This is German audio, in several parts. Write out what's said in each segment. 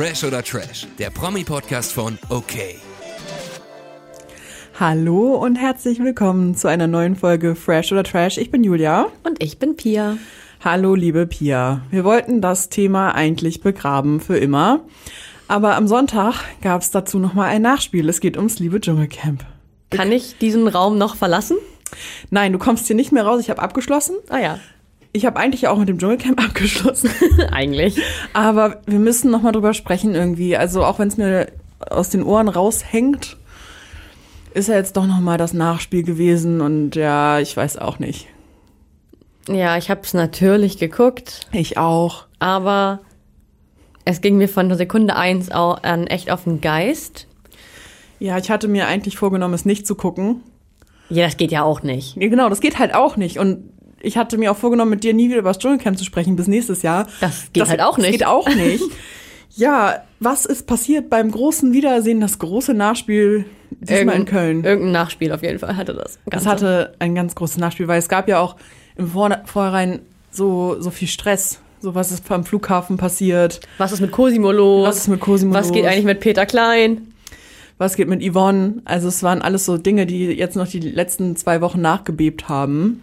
Fresh oder Trash, der Promi-Podcast von OK. Hallo und herzlich willkommen zu einer neuen Folge Fresh oder Trash. Ich bin Julia. Und ich bin Pia. Hallo, liebe Pia. Wir wollten das Thema eigentlich begraben für immer. Aber am Sonntag gab es dazu nochmal ein Nachspiel. Es geht ums liebe Dschungelcamp. Kann ich diesen Raum noch verlassen? Nein, du kommst hier nicht mehr raus. Ich habe abgeschlossen. Ah ja. Ich habe eigentlich auch mit dem Dschungelcamp abgeschlossen. eigentlich. Aber wir müssen nochmal drüber sprechen irgendwie. Also auch wenn es mir aus den Ohren raushängt, ist ja jetzt doch nochmal das Nachspiel gewesen. Und ja, ich weiß auch nicht. Ja, ich habe es natürlich geguckt. Ich auch. Aber es ging mir von der Sekunde eins an echt auf den Geist. Ja, ich hatte mir eigentlich vorgenommen, es nicht zu gucken. Ja, das geht ja auch nicht. Ja, genau, das geht halt auch nicht. Und ich hatte mir auch vorgenommen, mit dir nie wieder über das Dschungelcamp zu sprechen bis nächstes Jahr. Das geht das, halt auch nicht. Das geht auch nicht. ja, was ist passiert beim großen Wiedersehen, das große Nachspiel diesmal Irgend, in Köln? Irgendein Nachspiel auf jeden Fall hatte das. Ganze. Das hatte ein ganz großes Nachspiel, weil es gab ja auch im Vor Vorhinein so, so viel Stress. So, was ist beim Flughafen passiert? Was ist mit Cosimo los? Was ist mit Cosimo Was los? geht eigentlich mit Peter Klein? Was geht mit Yvonne? Also, es waren alles so Dinge, die jetzt noch die letzten zwei Wochen nachgebebt haben.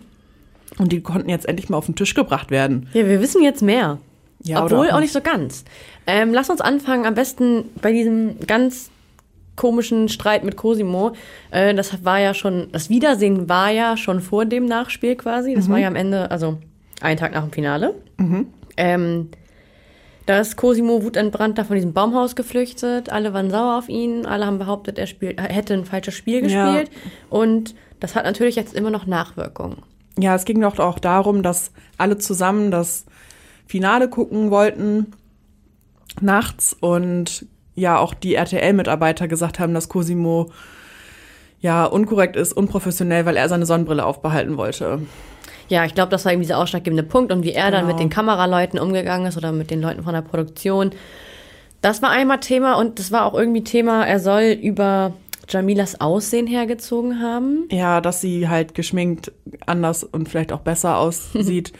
Und die konnten jetzt endlich mal auf den Tisch gebracht werden. Ja, wir wissen jetzt mehr. Ja, Obwohl auch nicht so ganz. Ähm, lass uns anfangen, am besten bei diesem ganz komischen Streit mit Cosimo. Äh, das war ja schon, das Wiedersehen war ja schon vor dem Nachspiel quasi. Das mhm. war ja am Ende, also einen Tag nach dem Finale. Mhm. Ähm, da ist Cosimo wutentbrannt da von diesem Baumhaus geflüchtet. Alle waren sauer auf ihn. Alle haben behauptet, er spielt, hätte ein falsches Spiel gespielt. Ja. Und das hat natürlich jetzt immer noch Nachwirkungen. Ja, es ging doch auch darum, dass alle zusammen das Finale gucken wollten nachts und ja auch die RTL-Mitarbeiter gesagt haben, dass Cosimo ja unkorrekt ist, unprofessionell, weil er seine Sonnenbrille aufbehalten wollte. Ja, ich glaube, das war irgendwie dieser ausschlaggebende Punkt und wie er genau. dann mit den Kameraleuten umgegangen ist oder mit den Leuten von der Produktion. Das war einmal Thema und das war auch irgendwie Thema, er soll über Jamilas Aussehen hergezogen haben. Ja, dass sie halt geschminkt anders und vielleicht auch besser aussieht.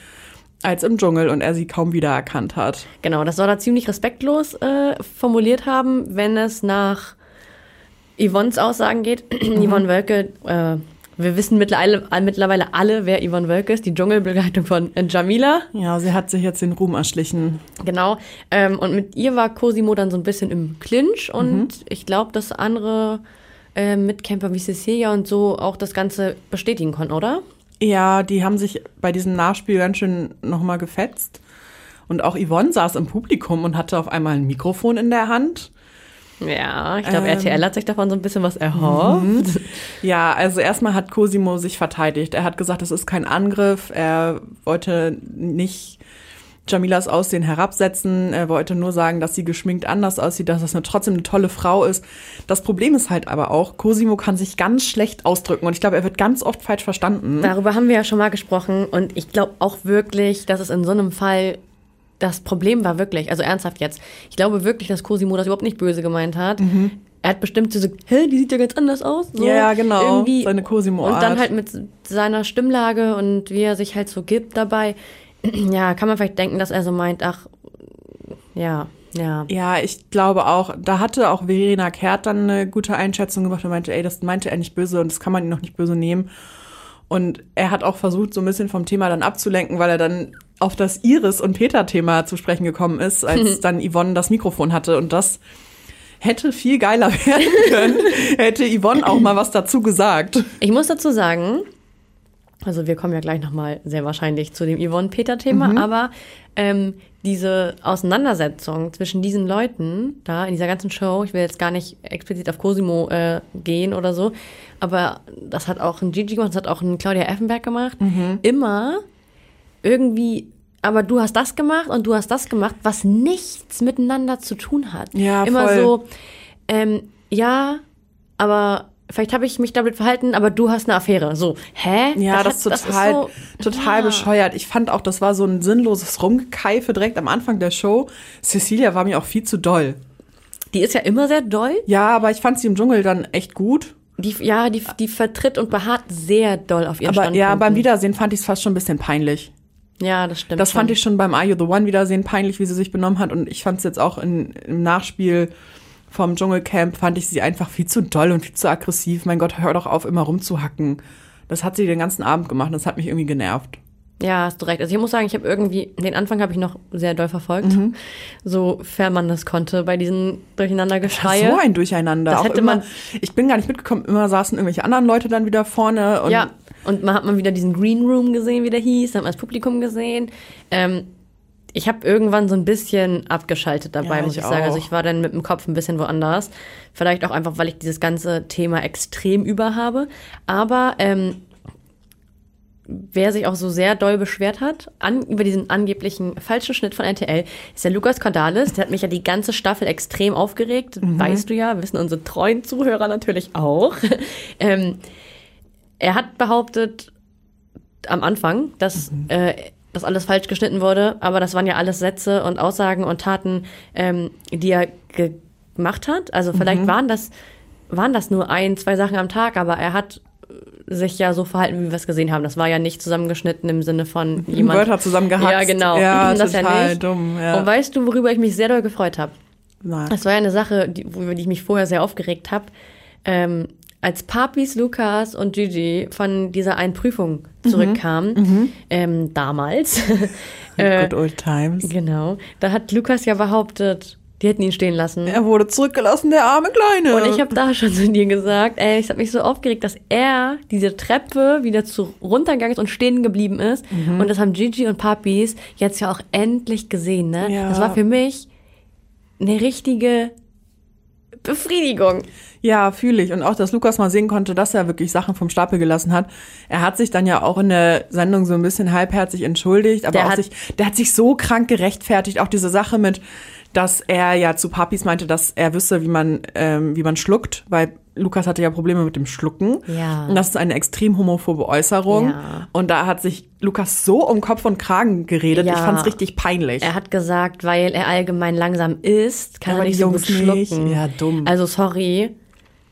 als im Dschungel und er sie kaum wiedererkannt hat. Genau, das soll er ziemlich respektlos äh, formuliert haben, wenn es nach Yvonnes Aussagen geht. Mhm. Yvonne Wölke, äh, wir wissen mittlerweile, mittlerweile alle, wer Yvonne Wölke ist, die Dschungelbegleitung von äh, Jamila. Ja, sie hat sich jetzt den Ruhm erschlichen. Genau, ähm, und mit ihr war Cosimo dann so ein bisschen im Clinch und mhm. ich glaube, dass andere äh, Mitkämpfer wie Cecilia und so auch das Ganze bestätigen konnten, oder? Ja, die haben sich bei diesem Nachspiel ganz schön nochmal gefetzt. Und auch Yvonne saß im Publikum und hatte auf einmal ein Mikrofon in der Hand. Ja, ich glaube, ähm, RTL hat sich davon so ein bisschen was erhofft. Mhm. Ja, also erstmal hat Cosimo sich verteidigt. Er hat gesagt, es ist kein Angriff. Er wollte nicht Jamilas Aussehen herabsetzen. Er wollte nur sagen, dass sie geschminkt anders aussieht, dass das eine, trotzdem eine tolle Frau ist. Das Problem ist halt aber auch, Cosimo kann sich ganz schlecht ausdrücken und ich glaube, er wird ganz oft falsch verstanden. Darüber haben wir ja schon mal gesprochen und ich glaube auch wirklich, dass es in so einem Fall das Problem war wirklich, also ernsthaft jetzt, ich glaube wirklich, dass Cosimo das überhaupt nicht böse gemeint hat. Mhm. Er hat bestimmt so, hä, die sieht ja ganz anders aus. So ja, genau. Irgendwie. Seine Cosimo. -Art. Und dann halt mit seiner Stimmlage und wie er sich halt so gibt dabei ja, kann man vielleicht denken, dass er so meint, ach, ja, ja. Ja, ich glaube auch, da hatte auch Verena Kehrt dann eine gute Einschätzung gemacht und meinte, ey, das meinte er nicht böse und das kann man ihn noch nicht böse nehmen. Und er hat auch versucht, so ein bisschen vom Thema dann abzulenken, weil er dann auf das Iris- und Peter-Thema zu sprechen gekommen ist, als dann Yvonne das Mikrofon hatte. Und das hätte viel geiler werden können, hätte Yvonne auch mal was dazu gesagt. Ich muss dazu sagen, also wir kommen ja gleich nochmal sehr wahrscheinlich zu dem Yvonne-Peter-Thema, mhm. aber ähm, diese Auseinandersetzung zwischen diesen Leuten da in dieser ganzen Show, ich will jetzt gar nicht explizit auf Cosimo äh, gehen oder so, aber das hat auch ein Gigi gemacht, das hat auch ein Claudia Effenberg gemacht, mhm. immer irgendwie aber du hast das gemacht und du hast das gemacht, was nichts miteinander zu tun hat. Ja, Immer voll. so, ähm, ja, aber vielleicht habe ich mich damit verhalten, aber du hast eine Affäre. So, hä? Ja, das, das ist total, das so, total ja. bescheuert. Ich fand auch, das war so ein sinnloses Rumgekeife direkt am Anfang der Show. Cecilia war mir auch viel zu doll. Die ist ja immer sehr doll. Ja, aber ich fand sie im Dschungel dann echt gut. Die, ja, die, die vertritt und beharrt sehr doll auf ihren Aber ja, beim Wiedersehen fand ich es fast schon ein bisschen peinlich. Ja, das stimmt. Das fand schon. ich schon beim Are You the One Wiedersehen peinlich, wie sie sich benommen hat. Und ich fand es jetzt auch in, im Nachspiel vom Dschungelcamp, fand ich sie einfach viel zu doll und viel zu aggressiv. Mein Gott, hör doch auf, immer rumzuhacken. Das hat sie den ganzen Abend gemacht. Das hat mich irgendwie genervt. Ja, hast du recht. Also ich muss sagen, ich habe irgendwie, den Anfang habe ich noch sehr doll verfolgt, mhm. sofern man das konnte, bei diesen Durcheinandergeschreie. So ein Durcheinander. Das auch hätte immer, man, ich bin gar nicht mitgekommen, immer saßen irgendwelche anderen Leute dann wieder vorne. Und ja, und man hat mal wieder diesen Green Room gesehen, wie der hieß, dann hat man das Publikum gesehen. Ähm, ich habe irgendwann so ein bisschen abgeschaltet dabei, ja, muss ich, ich sagen. Also ich war dann mit dem Kopf ein bisschen woanders. Vielleicht auch einfach, weil ich dieses ganze Thema extrem über habe. Aber ähm, wer sich auch so sehr doll beschwert hat an, über diesen angeblichen falschen Schnitt von RTL, ist der Lukas Cordalis. Der hat mich ja die ganze Staffel extrem aufgeregt. Mhm. Weißt du ja, wissen unsere treuen Zuhörer natürlich auch. ähm, er hat behauptet am Anfang, dass mhm. äh, das alles falsch geschnitten wurde, aber das waren ja alles Sätze und Aussagen und Taten, ähm, die er gemacht hat. Also vielleicht mhm. waren das waren das nur ein, zwei Sachen am Tag, aber er hat sich ja so verhalten, wie wir es gesehen haben. Das war ja nicht zusammengeschnitten im Sinne von jemand. Wörter zusammengehackt. Ja, genau. Ja, das total ja nicht. dumm. Ja. Und weißt du, worüber ich mich sehr doll gefreut habe? Das war ja eine Sache, die, über die ich mich vorher sehr aufgeregt habe. Ähm, als Papis, Lukas und Gigi von dieser einen Prüfung mhm. zurückkamen, mhm. ähm, damals. Good old times. Genau. Da hat Lukas ja behauptet, die hätten ihn stehen lassen. Er wurde zurückgelassen, der arme Kleine. Und ich habe da schon zu dir gesagt, ey, ich habe mich so aufgeregt, dass er diese Treppe wieder zu runtergegangen ist und stehen geblieben ist. Mhm. Und das haben Gigi und Papis jetzt ja auch endlich gesehen, ne? Ja. Das war für mich eine richtige Befriedigung. Ja, fühle ich. Und auch, dass Lukas mal sehen konnte, dass er wirklich Sachen vom Stapel gelassen hat. Er hat sich dann ja auch in der Sendung so ein bisschen halbherzig entschuldigt, aber der auch sich, der hat sich so krank gerechtfertigt. Auch diese Sache mit, dass er ja zu Papis meinte, dass er wüsste, wie man, ähm, wie man schluckt, weil Lukas hatte ja Probleme mit dem Schlucken. Ja. Und das ist eine extrem homophobe Äußerung. Ja. Und da hat sich Lukas so um Kopf und Kragen geredet. Ja. Ich fand's richtig peinlich. Er hat gesagt, weil er allgemein langsam isst, kann Aber er nicht so gut schlucken. Nicht. Ja, dumm. Also sorry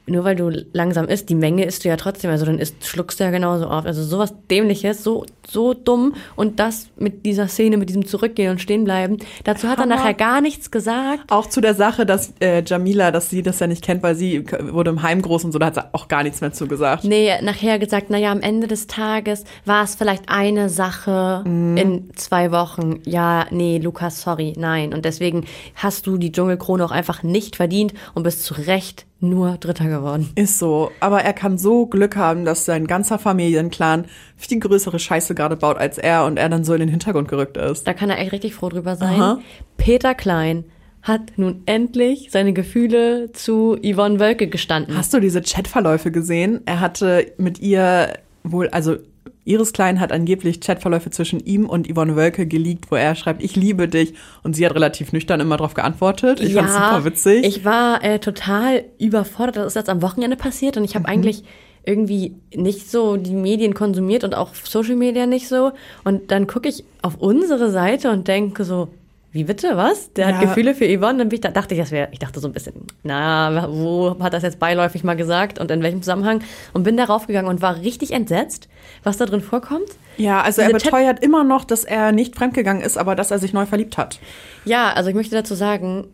nur weil du langsam isst, die Menge isst du ja trotzdem, also dann isst, schluckst du ja genauso oft. Also sowas Dämliches, so, so dumm und das mit dieser Szene, mit diesem Zurückgehen und Stehenbleiben. Dazu hat er nachher gar nichts gesagt. Auch zu der Sache, dass äh, Jamila, dass sie das ja nicht kennt, weil sie wurde im Heim groß und so, da hat sie auch gar nichts mehr zu gesagt. Nee, nachher gesagt, naja, am Ende des Tages war es vielleicht eine Sache mhm. in zwei Wochen. Ja, nee, Lukas, sorry, nein. Und deswegen hast du die Dschungelkrone auch einfach nicht verdient und bist zu Recht nur Dritter geworden. Ist so. Aber er kann so Glück haben, dass sein ganzer Familienclan viel größere Scheiße gerade baut als er und er dann so in den Hintergrund gerückt ist. Da kann er echt richtig froh drüber sein. Aha. Peter Klein hat nun endlich seine Gefühle zu Yvonne Wölke gestanden. Hast du diese Chatverläufe gesehen? Er hatte mit ihr wohl, also Iris Klein hat angeblich Chatverläufe zwischen ihm und Yvonne Wölke geleakt, wo er schreibt, ich liebe dich. Und sie hat relativ nüchtern immer darauf geantwortet. Ich ja, fand's super witzig. Ich war äh, total überfordert. Das ist jetzt am Wochenende passiert und ich habe mhm. eigentlich irgendwie nicht so die Medien konsumiert und auch Social Media nicht so. Und dann gucke ich auf unsere Seite und denke so, wie bitte, was? Der ja. hat Gefühle für Yvonne. Dann ich, da dachte ich, das wäre, ich dachte so ein bisschen, na, wo hat das jetzt beiläufig mal gesagt und in welchem Zusammenhang? Und bin darauf gegangen und war richtig entsetzt, was da drin vorkommt. Ja, also Diese er beteuert immer noch, dass er nicht fremdgegangen ist, aber dass er sich neu verliebt hat. Ja, also ich möchte dazu sagen,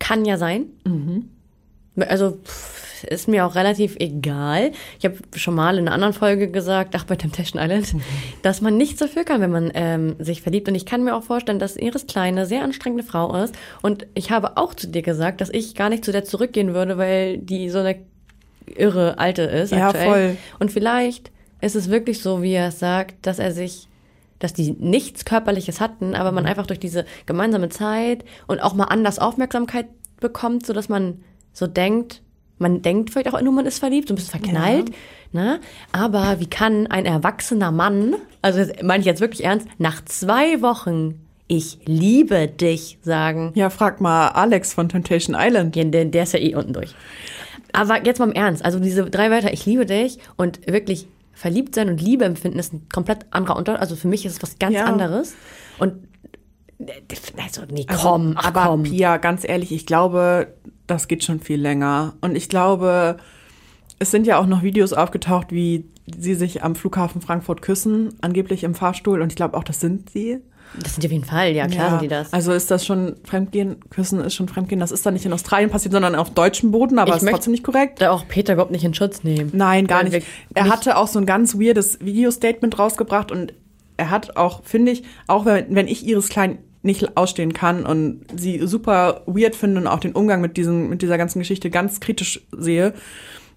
kann ja sein. Mhm. Also, pff, ist mir auch relativ egal. Ich habe schon mal in einer anderen Folge gesagt, ach bei Temptation Island, mhm. dass man nichts dafür kann, wenn man ähm, sich verliebt. Und ich kann mir auch vorstellen, dass Iris Kleine sehr anstrengende Frau ist. Und ich habe auch zu dir gesagt, dass ich gar nicht zu der zurückgehen würde, weil die so eine irre alte ist. Ja, aktuell. voll. Und vielleicht ist es wirklich so, wie er es sagt, dass er sich dass die nichts Körperliches hatten, aber man mhm. einfach durch diese gemeinsame Zeit und auch mal anders Aufmerksamkeit bekommt, so dass man so denkt, man denkt vielleicht auch nur, man ist verliebt, so ein bisschen verknallt. Ja. Ne? Aber wie kann ein erwachsener Mann, also das meine ich jetzt wirklich ernst, nach zwei Wochen ich liebe dich sagen? Ja, frag mal Alex von Temptation Island. Ja, der, der ist ja eh unten durch. Aber jetzt mal im Ernst, also diese drei Wörter, ich liebe dich und wirklich verliebt sein und Liebe empfinden ist ein komplett anderer Unterschied. Also für mich ist es was ganz ja. anderes. Und also, nee, also, komm, also, aber komm. Pia, ganz ehrlich, ich glaube, das geht schon viel länger. Und ich glaube, es sind ja auch noch Videos aufgetaucht, wie sie sich am Flughafen Frankfurt küssen, angeblich im Fahrstuhl. Und ich glaube auch, das sind sie. Das sind die auf jeden Fall, ja, klar Ja, sind die das. Also ist das schon Fremdgehen? Küssen ist schon Fremdgehen. Das ist dann nicht in Australien passiert, sondern auf deutschem Boden, aber Ich ist trotzdem nicht korrekt. Da auch Peter überhaupt nicht in Schutz nehmen. Nein, gar nicht. Er hatte auch so ein ganz weirdes Video-Statement rausgebracht und er hat auch, finde ich, auch wenn, wenn ich Iris Klein nicht ausstehen kann und sie super weird finde und auch den Umgang mit, diesem, mit dieser ganzen Geschichte ganz kritisch sehe,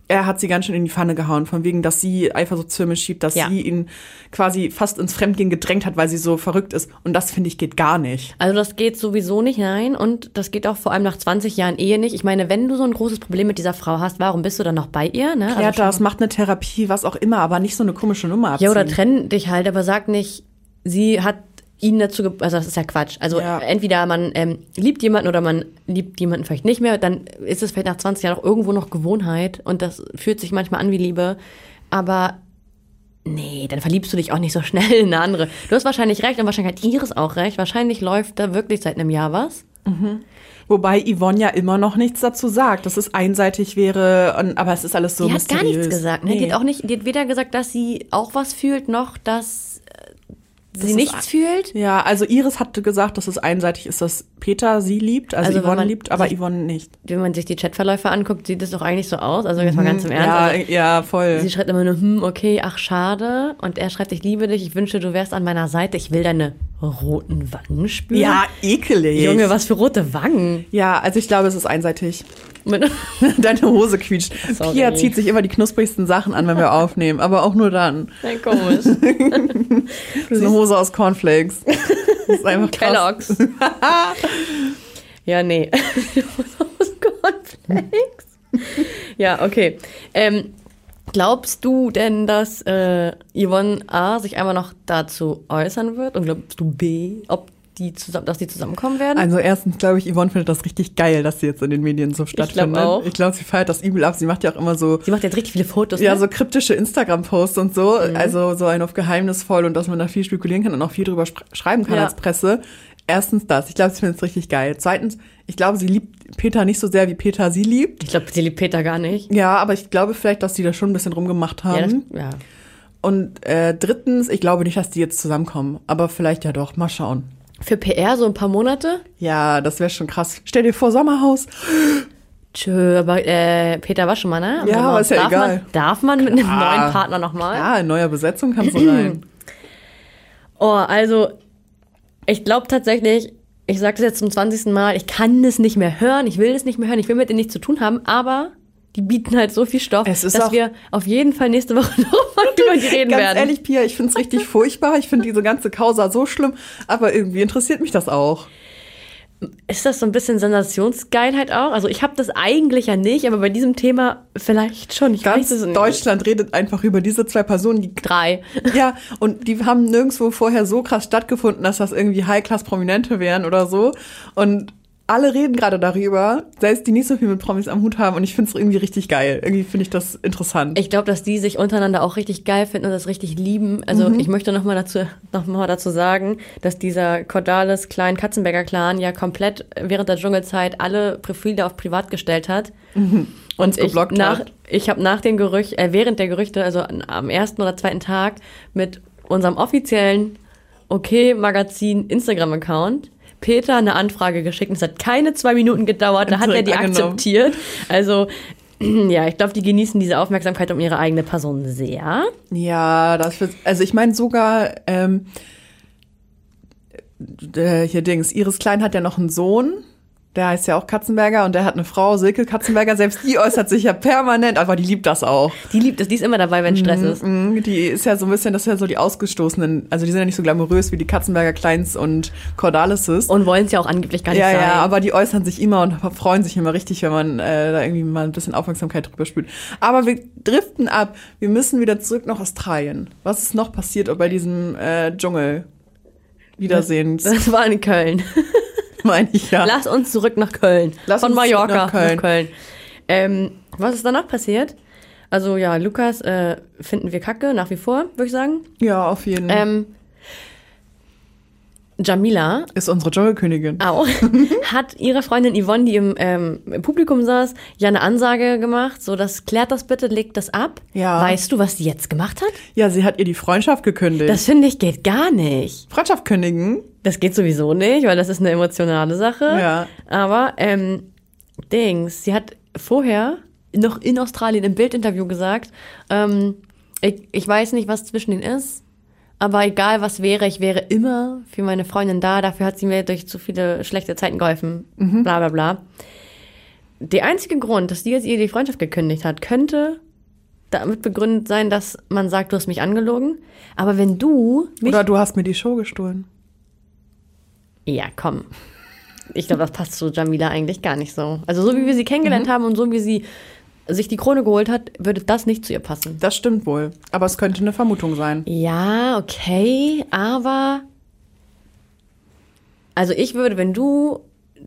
er hat sie ganz schön in die Pfanne gehauen, von wegen, dass sie Eifersuchtsfilme schiebt, dass Ja. sie ihn quasi fast ins Fremdgehen gedrängt hat, weil sie so verrückt ist. Und das, finde ich, geht gar nicht. Also das geht sowieso nicht, nein. Und das geht auch vor allem nach 20 Jahren Ehe nicht. Ich meine, wenn du so ein großes Problem mit dieser Frau hast, warum bist du dann noch bei ihr? Ne? Klärt Also das, macht eine Therapie, was auch immer, aber nicht so eine komische Nummer abziehen. Ja, oder trenn dich halt, aber sag nicht, sie hat ihn dazu, also das ist ja Quatsch. Also Ja. entweder man ähm, liebt jemanden oder man liebt jemanden vielleicht nicht mehr, dann ist es vielleicht nach 20 Jahren auch irgendwo noch Gewohnheit und das fühlt sich manchmal an wie Liebe, aber nee, dann verliebst du dich auch nicht so schnell in eine andere. Du hast wahrscheinlich recht und wahrscheinlich hat Iris auch recht. Wahrscheinlich läuft da wirklich seit einem Jahr was. Wobei Yvonne ja immer noch nichts dazu sagt, dass es einseitig wäre, und, aber es ist alles so die hat gar mysteriös. nichts gesagt. Ne? Die Nee. hat auch nicht, die hat weder gesagt, dass sie auch was fühlt, noch dass sie nichts fühlt. Ja, also Iris hatte gesagt, dass es einseitig ist, dass Peter sie liebt, also, Also Yvonne man liebt, aber sich- Yvonne nicht. wenn man sich die Chatverläufe anguckt, sieht es doch eigentlich so aus. Also jetzt mal ganz im Ernst. Ja, Also, ja, voll. sie schreibt immer nur, hm, okay, ach, schade. Und er schreibt, ich liebe dich, ich wünsche, du wärst an meiner Seite. Ich will deine roten Wangen spüren. Ja, ekelig. Junge, was für rote Wangen. Ja, also ich glaube, es ist einseitig. Deine Hose quietscht. Sorry. Pia zieht sich immer die knusprigsten Sachen an, wenn wir aufnehmen, aber auch nur dann. Nein, komisch. Das ist Hose aus Cornflakes. Das ist einfach. Kellogg's. ja, nee. Cornflakes. ja, okay. Ähm, glaubst du denn, dass äh, Yvonne A. sich einmal noch dazu äußern wird? Und glaubst du B. ob die zusammen, dass die zusammenkommen werden? Also erstens glaube ich, Yvonne findet das richtig geil, dass sie jetzt in den Medien so stattfindet. Ich glaube, sie feiert das übel ab. Sie macht ja auch immer so Sie macht jetzt richtig viele Fotos. Ja, ne? so kryptische Instagram-Posts und so. Mhm. Also so ein auf geheimnisvoll und dass man da viel spekulieren kann und auch viel drüber schreiben kann Ja. als Presse. Erstens das. Ich glaube, sie findet es richtig geil. Zweitens, ich glaube, sie liebt Peter nicht so sehr, wie Peter sie liebt. Ich glaube, sie liebt Peter gar nicht. Ja, aber ich glaube vielleicht, dass die da schon ein bisschen rumgemacht Ja, das, haben. ja. und äh, drittens, ich glaube nicht, dass die jetzt zusammenkommen. Aber vielleicht ja doch. Mal schauen. Für PR so ein paar Monate? Ja, das wäre schon krass. Stell dir vor, Sommerhaus. Tschö, aber äh, Peter war schon mal, ne? Ja, aber ist ja darf egal. Man, darf man mit einem Klar. neuen Partner nochmal? Ja, in neuer Besetzung kannst du rein. Oh, also, ich glaube tatsächlich, ich sage das jetzt zum 20. Mal, ich kann das nicht mehr hören, ich will das nicht mehr hören, ich will mit denen nichts zu tun haben, aber die bieten halt so viel Stoff, Es ist dass wir auf jeden Fall nächste Woche nochmal über die reden Ganz werden. ehrlich, Pia, ich finde es richtig furchtbar. Ich finde diese ganze Causa so schlimm. Aber irgendwie interessiert mich das auch. Ist das so ein bisschen Sensationsgeilheit auch? Also ich habe das eigentlich ja nicht, aber bei diesem Thema vielleicht schon. Ich Ganz weiß es nicht. Deutschland redet einfach über diese zwei Personen, die Drei. ja, und die haben nirgendwo vorher so krass stattgefunden, dass das irgendwie High-Class-Prominente wären oder so. Und alle reden gerade darüber, selbst die nicht so viel mit Promis am Hut haben. Und ich finde es irgendwie richtig geil. Irgendwie finde ich das interessant. Ich glaube, dass die sich untereinander auch richtig geil finden und das richtig lieben. Also ich möchte noch mal dazu noch mal dazu sagen, dass dieser Cordalis kleinen Katzenberger Clan ja komplett während der Dschungelzeit alle Profile auf privat gestellt hat. Und ich nach hat. ich habe nach den Gerücht äh, während der Gerüchte, also am ersten oder zweiten Tag mit unserem offiziellen Okay Magazin Instagram Account Peter eine Anfrage geschickt und es hat keine zwei Minuten gedauert, da hat er die angenommen. akzeptiert. Also ja, ich glaube, die genießen diese Aufmerksamkeit um ihre eigene Person sehr. Ja, das wird, also ich meine sogar, ähm, äh, hier Dings, Iris Klein hat ja noch einen Sohn, der heißt ja auch Katzenberger und der hat eine Frau, Silke Katzenberger, selbst die äußert sich ja permanent, aber die liebt das auch. Die liebt es, die ist immer dabei, wenn Stress ist. Mhm, Die ist ja so ein bisschen, das ist ja so die Ausgestoßenen, also die sind ja nicht so glamourös wie die Katzenberger Kleins und Cordalises. Und wollen es ja auch angeblich gar nicht ja, sein. ja, aber die äußern sich immer und freuen sich immer richtig, wenn man äh, da irgendwie mal ein bisschen Aufmerksamkeit drüber spürt. Aber wir driften ab. Wir müssen wieder zurück nach Australien. Was ist noch passiert bei diesem äh, Dschungel? Wiedersehen, das war in Köln. Meine ich ja. Lass uns zurück nach Köln. Lass Von uns zurück Mallorca nach Köln. nach Köln. Ähm, was ist danach passiert? Also ja, Lukas äh, finden wir kacke, nach wie vor, würde ich sagen. Ja, auf jeden Fall. Ähm, Jamila ist unsere Dschungelkönigin. Auch. hat ihre Freundin Yvonne, die im, ähm, im, Publikum saß, ja eine Ansage gemacht, so das klärt das bitte, legt das ab. Ja. Weißt du, was sie jetzt gemacht hat? Ja, sie hat ihr die Freundschaft gekündigt. Das finde ich geht gar nicht. Freundschaft kündigen? Das geht sowieso nicht, weil das ist eine emotionale Sache. Ja. Aber ähm, Dings, sie hat vorher noch in Australien im Bildinterview gesagt, ähm, ich, ich weiß nicht, was zwischen ihnen ist aber egal was wäre, ich wäre immer für meine Freundin da. Dafür hat sie mir durch zu viele schlechte Zeiten geholfen. Mhm. Bla bla bla. Der einzige Grund, dass die jetzt ihr die Freundschaft gekündigt hat, könnte damit begründet sein, dass man sagt, du hast mich angelogen. Aber wenn du. Oder du hast mir die Show gestohlen. Ja, komm. Ich glaube, das passt zu Jamila eigentlich gar nicht so. Also so wie wir sie kennengelernt mhm. haben und so wie sie sich die Krone geholt hat, würde das nicht zu ihr passen. Das stimmt wohl. Aber es könnte eine Vermutung sein. Ja, okay, aber. Also ich würde, wenn du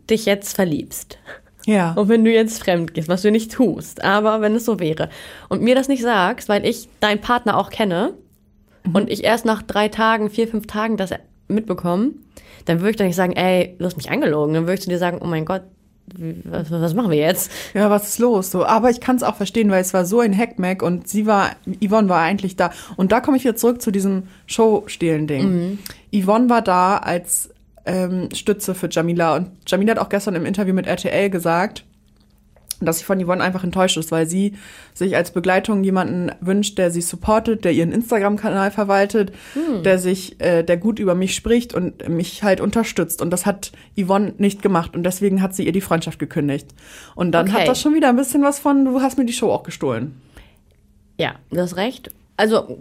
dich jetzt verliebst. Ja. Und wenn du jetzt fremd gehst, was du nicht tust, aber wenn es so wäre und mir das nicht sagst, weil ich deinen Partner auch kenne mhm. und ich erst nach drei Tagen, vier, fünf Tagen das mitbekomme, dann würde ich doch nicht sagen, ey, du hast mich angelogen. Dann würde ich zu dir sagen, oh mein Gott, was, was, machen wir jetzt? Ja, was ist los? So, aber ich kann es auch verstehen, weil es war so ein Hackmack und sie war, Yvonne war eigentlich da. Und da komme ich wieder zurück zu diesem Show-Stehlen-Ding. Mhm. Yvonne war da als ähm, Stütze für Jamila und Jamila hat auch gestern im Interview mit RTL gesagt, dass sie von Yvonne einfach enttäuscht ist, weil sie sich als Begleitung jemanden wünscht, der sie supportet, der ihren Instagram-Kanal verwaltet, hm. der sich, äh, der gut über mich spricht und mich halt unterstützt. Und das hat Yvonne nicht gemacht und deswegen hat sie ihr die Freundschaft gekündigt. Und dann okay. hat das schon wieder ein bisschen was von, du hast mir die Show auch gestohlen. Ja, du hast recht. Also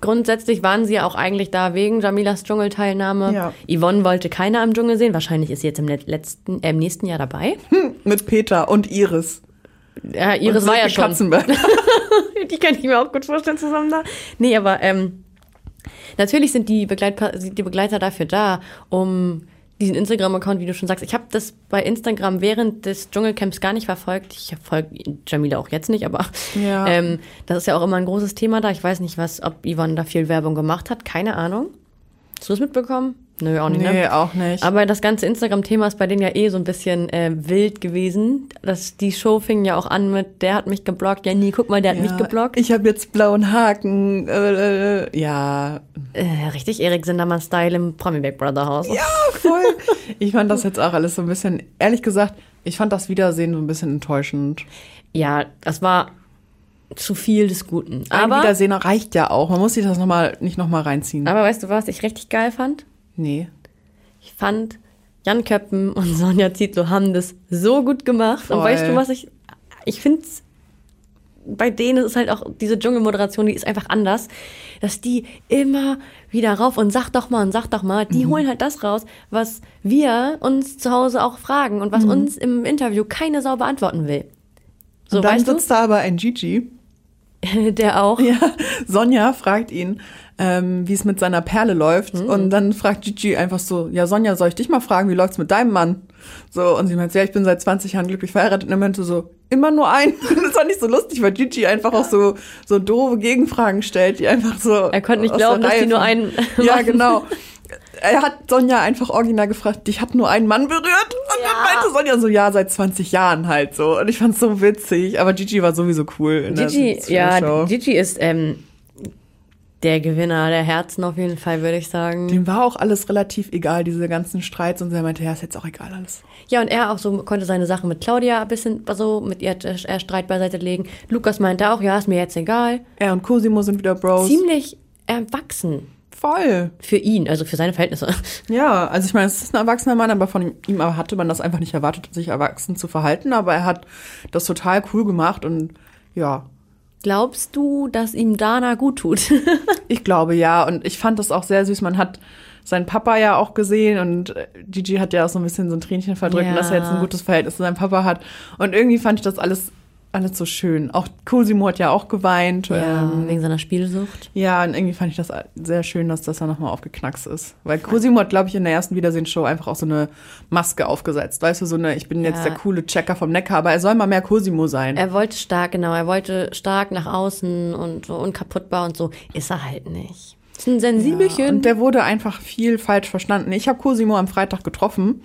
grundsätzlich waren sie ja auch eigentlich da wegen Jamilas Dschungelteilnahme. Ja. Yvonne wollte keiner im Dschungel sehen. Wahrscheinlich ist sie jetzt im, letzten, äh, im nächsten Jahr dabei. Hm, mit Peter und Iris. Ja, Iris war ja schon. Katzenberg. die kann ich mir auch gut vorstellen zusammen da. Nee, aber ähm, natürlich sind die, Begleit die Begleiter dafür da, um diesen Instagram-Account, wie du schon sagst. Ich habe das bei Instagram während des Dschungelcamps gar nicht verfolgt. Ich verfolge Jamila auch jetzt nicht, aber ja. ähm, das ist ja auch immer ein großes Thema da. Ich weiß nicht, was, ob Yvonne da viel Werbung gemacht hat. Keine Ahnung. Hast du es mitbekommen? Nö, auch nicht. Ne? Nee, ne? auch nicht. Aber das ganze Instagram-Thema ist bei denen ja eh so ein bisschen äh, wild gewesen. Das, die Show fing ja auch an mit, der hat mich geblockt. Ja, nie, guck mal, der hat ja, mich geblockt. Ich habe jetzt blauen Haken. Äh, äh, ja. Äh, richtig Erik Sindermann-Style im Promi Big Brother Haus. Ja, voll. ich fand das jetzt auch alles so ein bisschen, ehrlich gesagt, ich fand das Wiedersehen so ein bisschen enttäuschend. Ja, das war zu viel des Guten. Aber Ein Wiedersehen reicht ja auch. Man muss sich das noch mal, nicht nochmal reinziehen. Aber weißt du, was ich richtig geil fand? Nee. Ich fand, Jan Köppen und Sonja Zietlow haben das so gut gemacht. Voll. Und weißt du, was ich. Ich finde bei denen ist halt auch diese Dschungelmoderation, die ist einfach anders, dass die immer wieder rauf und sag doch mal und sag doch mal, die mhm. holen halt das raus, was wir uns zu Hause auch fragen und was mhm. uns im Interview keine Sau beantworten will. So, und dann sitzt du? da aber ein Gigi. Der auch. Ja, Sonja fragt ihn, ähm, wie es mit seiner Perle läuft. Mhm. Und dann fragt Gigi einfach so, ja Sonja, soll ich dich mal fragen, wie läuft's mit deinem Mann? So, und sie meint, ja, ich bin seit 20 Jahren glücklich verheiratet. Und er meinte so, immer nur ein. das war nicht so lustig, weil Gigi einfach auch so, so doofe Gegenfragen stellt, die einfach so. Er konnte nicht glauben, dass sie nur einen. ja, genau. Er hat Sonja einfach original gefragt, dich hat nur ein Mann berührt? Und ja. dann meinte Sonja so, ja, seit 20 Jahren halt so. Und ich fand's so witzig. Aber Gigi war sowieso cool. Gigi, ja, Gigi ist, ähm, der Gewinner der Herzen auf jeden Fall, würde ich sagen. Dem war auch alles relativ egal, diese ganzen Streits und er meinte, ja, ist jetzt auch egal alles. Ja, und er auch so konnte seine Sachen mit Claudia ein bisschen so mit ihr äh, Streit beiseite legen. Lukas meinte auch, ja, ist mir jetzt egal. Er und Cosimo sind wieder Bros. Ziemlich erwachsen. Voll. Für ihn, also für seine Verhältnisse. Ja, also ich meine, es ist ein erwachsener Mann, aber von ihm hatte man das einfach nicht erwartet, sich erwachsen zu verhalten. Aber er hat das total cool gemacht und ja, Glaubst du, dass ihm Dana gut tut? ich glaube ja. Und ich fand das auch sehr süß. Man hat seinen Papa ja auch gesehen und äh, Gigi hat ja auch so ein bisschen so ein Tränchen verdrückt, ja. dass er jetzt ein gutes Verhältnis zu seinem Papa hat. Und irgendwie fand ich das alles alles so schön. Auch Cosimo hat ja auch geweint. Ja, ähm, wegen seiner Spielsucht. Ja, und irgendwie fand ich das sehr schön, dass das dann nochmal aufgeknackst ist. Weil Cosimo hat, glaube ich, in der ersten Wiedersehensshow einfach auch so eine Maske aufgesetzt. Weißt du, so eine, ich bin ja. jetzt der coole Checker vom Neckar, aber er soll mal mehr Cosimo sein. Er wollte stark, genau. Er wollte stark nach außen und so unkaputtbar und so. Ist er halt nicht. Ist ein Sensibelchen. Ja, und der wurde einfach viel falsch verstanden. Ich habe Cosimo am Freitag getroffen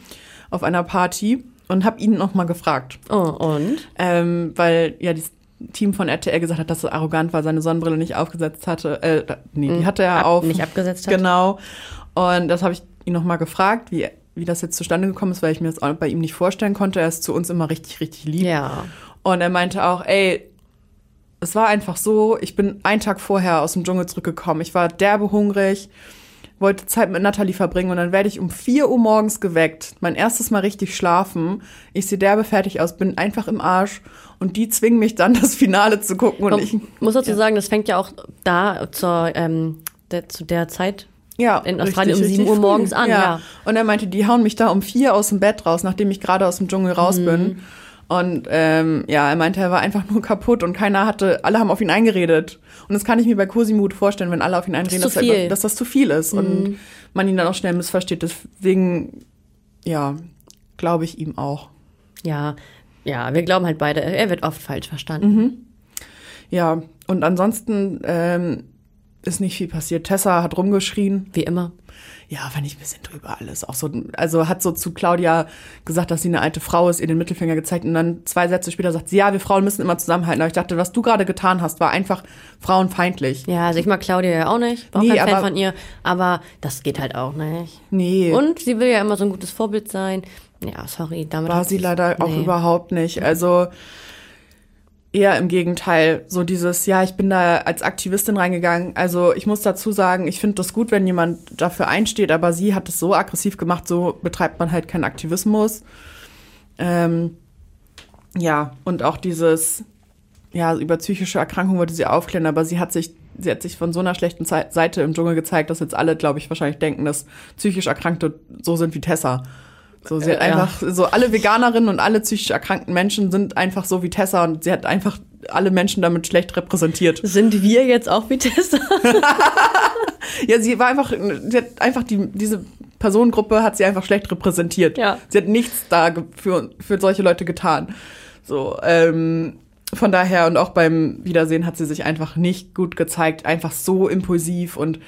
auf einer Party und habe ihn noch mal gefragt. Oh, und? Ähm, weil ja das Team von RTL gesagt hat, dass er arrogant war, seine Sonnenbrille nicht aufgesetzt hatte. Äh, nee, die hm, hatte er Ab, auf. Nicht abgesetzt hat. Genau. Und das habe ich ihn noch mal gefragt, wie, wie das jetzt zustande gekommen ist, weil ich mir das auch bei ihm nicht vorstellen konnte. Er ist zu uns immer richtig, richtig lieb. Ja. Und er meinte auch, ey, es war einfach so, ich bin einen Tag vorher aus dem Dschungel zurückgekommen. Ich war derbe hungrig, wollte Zeit mit Natalie verbringen und dann werde ich um 4 Uhr morgens geweckt. Mein erstes Mal richtig schlafen. Ich sehe derbe fertig aus, bin einfach im Arsch und die zwingen mich dann, das Finale zu gucken. Und Man ich muss dazu ja. sagen, das fängt ja auch da zur, ähm, der, zu der Zeit ja, in Australien richtig, um 7 Uhr morgens an. Ja. ja. Und er meinte, die hauen mich da um vier aus dem Bett raus, nachdem ich gerade aus dem Dschungel raus mhm. bin. Und ähm, ja, er meinte, er war einfach nur kaputt und keiner hatte, alle haben auf ihn eingeredet. Und das kann ich mir bei Cosimut vorstellen, wenn alle auf ihn einreden, das dass, er, dass, das zu viel ist mhm. und man ihn dann auch schnell missversteht. Deswegen, ja, glaube ich ihm auch. Ja, ja, wir glauben halt beide, er wird oft falsch verstanden. Mhm. Ja, und ansonsten ähm, ist nicht viel passiert. Tessa hat rumgeschrien. Wie immer ja, fand ich ein bisschen drüber alles. Auch so, also hat so zu Claudia gesagt, dass sie eine alte Frau ist, ihr den Mittelfinger gezeigt und dann zwei Sätze später sagt sie, ja, wir Frauen müssen immer zusammenhalten. Aber ich dachte, was du gerade getan hast, war einfach frauenfeindlich. Ja, also ich mag Claudia ja auch nicht, war auch nee, kein Fan von ihr, aber das geht halt auch nicht. Nee. Und sie will ja immer so ein gutes Vorbild sein. Ja, sorry, damit war sie leider nee. auch überhaupt nicht. Also Eher im Gegenteil, so dieses, ja, ich bin da als Aktivistin reingegangen. Also ich muss dazu sagen, ich finde das gut, wenn jemand dafür einsteht, aber sie hat es so aggressiv gemacht, so betreibt man halt keinen Aktivismus. Ähm, ja, und auch dieses, ja, über psychische Erkrankungen wollte sie aufklären, aber sie hat sich, sie hat sich von so einer schlechten Seite im Dschungel gezeigt, dass jetzt alle, glaube ich, wahrscheinlich denken, dass psychisch Erkrankte so sind wie Tessa. So, sie hat äh, einfach, so alle Veganerinnen und alle psychisch erkrankten Menschen sind einfach so wie Tessa und sie hat einfach alle Menschen damit schlecht repräsentiert. Sind wir jetzt auch wie Tessa? ja, sie war einfach, sie hat einfach die, diese Personengruppe hat sie einfach schlecht repräsentiert. Ja. Sie hat nichts da für, für solche Leute getan. So, ähm, von daher und auch beim Wiedersehen hat sie sich einfach nicht gut gezeigt, einfach so impulsiv und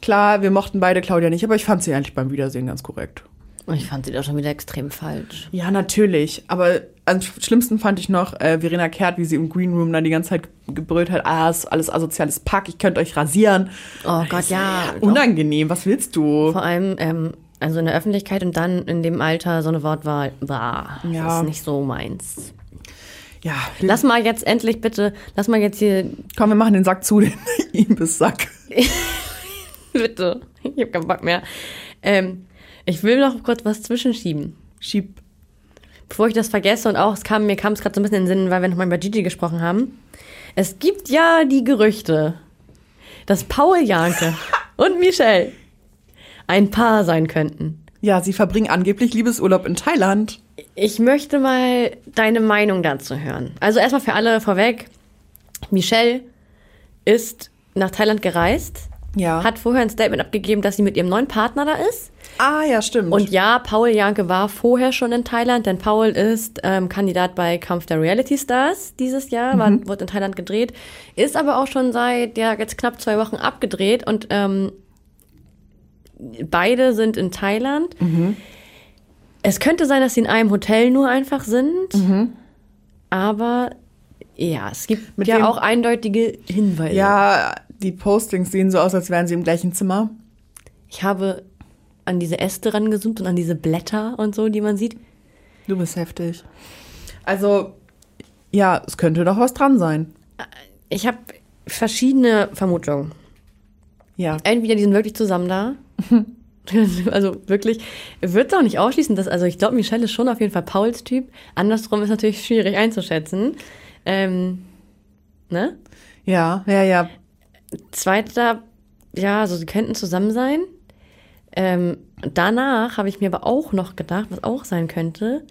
klar, wir mochten beide Claudia nicht, aber ich fand sie eigentlich beim Wiedersehen ganz korrekt. Und ich fand sie doch schon wieder extrem falsch. Ja, natürlich. Aber am schlimmsten fand ich noch äh, Verena Kehrt, wie sie im Green Room dann die ganze Zeit gebrüllt hat, ah, ist alles asoziales Pack, ich könnte euch rasieren. Oh Gott, ja. Unangenehm, was willst du? Vor allem, ähm, also in der Öffentlichkeit und dann in dem Alter so eine Wortwahl, bah, ja. das ist nicht so meins. Ja. Lass mal jetzt endlich bitte, lass mal jetzt hier. Komm, wir machen den Sack zu, den Imbiss-Sack. bitte. Ich hab keinen Bock mehr. Ähm, ich will noch kurz was zwischenschieben. Schieb. Bevor ich das vergesse und auch, es kam, mir kam es gerade so ein bisschen in den Sinn, weil wir nochmal über Gigi gesprochen haben. Es gibt ja die Gerüchte, dass Paul Janke und Michelle ein Paar sein könnten. Ja, sie verbringen angeblich Liebesurlaub in Thailand. Ich möchte mal deine Meinung dazu hören. Also erstmal für alle vorweg. Michelle ist nach Thailand gereist. Ja. Hat vorher ein Statement abgegeben, dass sie mit ihrem neuen Partner da ist. Ah, ja, stimmt. Und ja, Paul Janke war vorher schon in Thailand, denn Paul ist ähm, Kandidat bei Kampf der Reality Stars dieses Jahr, war, mhm. wurde in Thailand gedreht, ist aber auch schon seit ja, jetzt knapp zwei Wochen abgedreht und ähm, beide sind in Thailand. Mhm. Es könnte sein, dass sie in einem Hotel nur einfach sind, mhm. aber ja, es gibt Mit ja auch eindeutige Hinweise. Ja, die Postings sehen so aus, als wären sie im gleichen Zimmer. Ich habe an diese Äste rangezoomt und an diese Blätter und so, die man sieht. Du bist heftig. Also, ja, es könnte doch was dran sein. Ich habe verschiedene Vermutungen. Ja. Entweder die sind wirklich zusammen da. also wirklich, wird auch nicht ausschließen, dass, also ich glaube, Michelle ist schon auf jeden Fall Pauls Typ. Andersrum ist natürlich schwierig einzuschätzen. Ähm, ne? Ja, ja, ja. Zweiter, ja, also sie könnten zusammen sein. Ähm, danach habe ich mir aber auch noch gedacht, was auch sein könnte.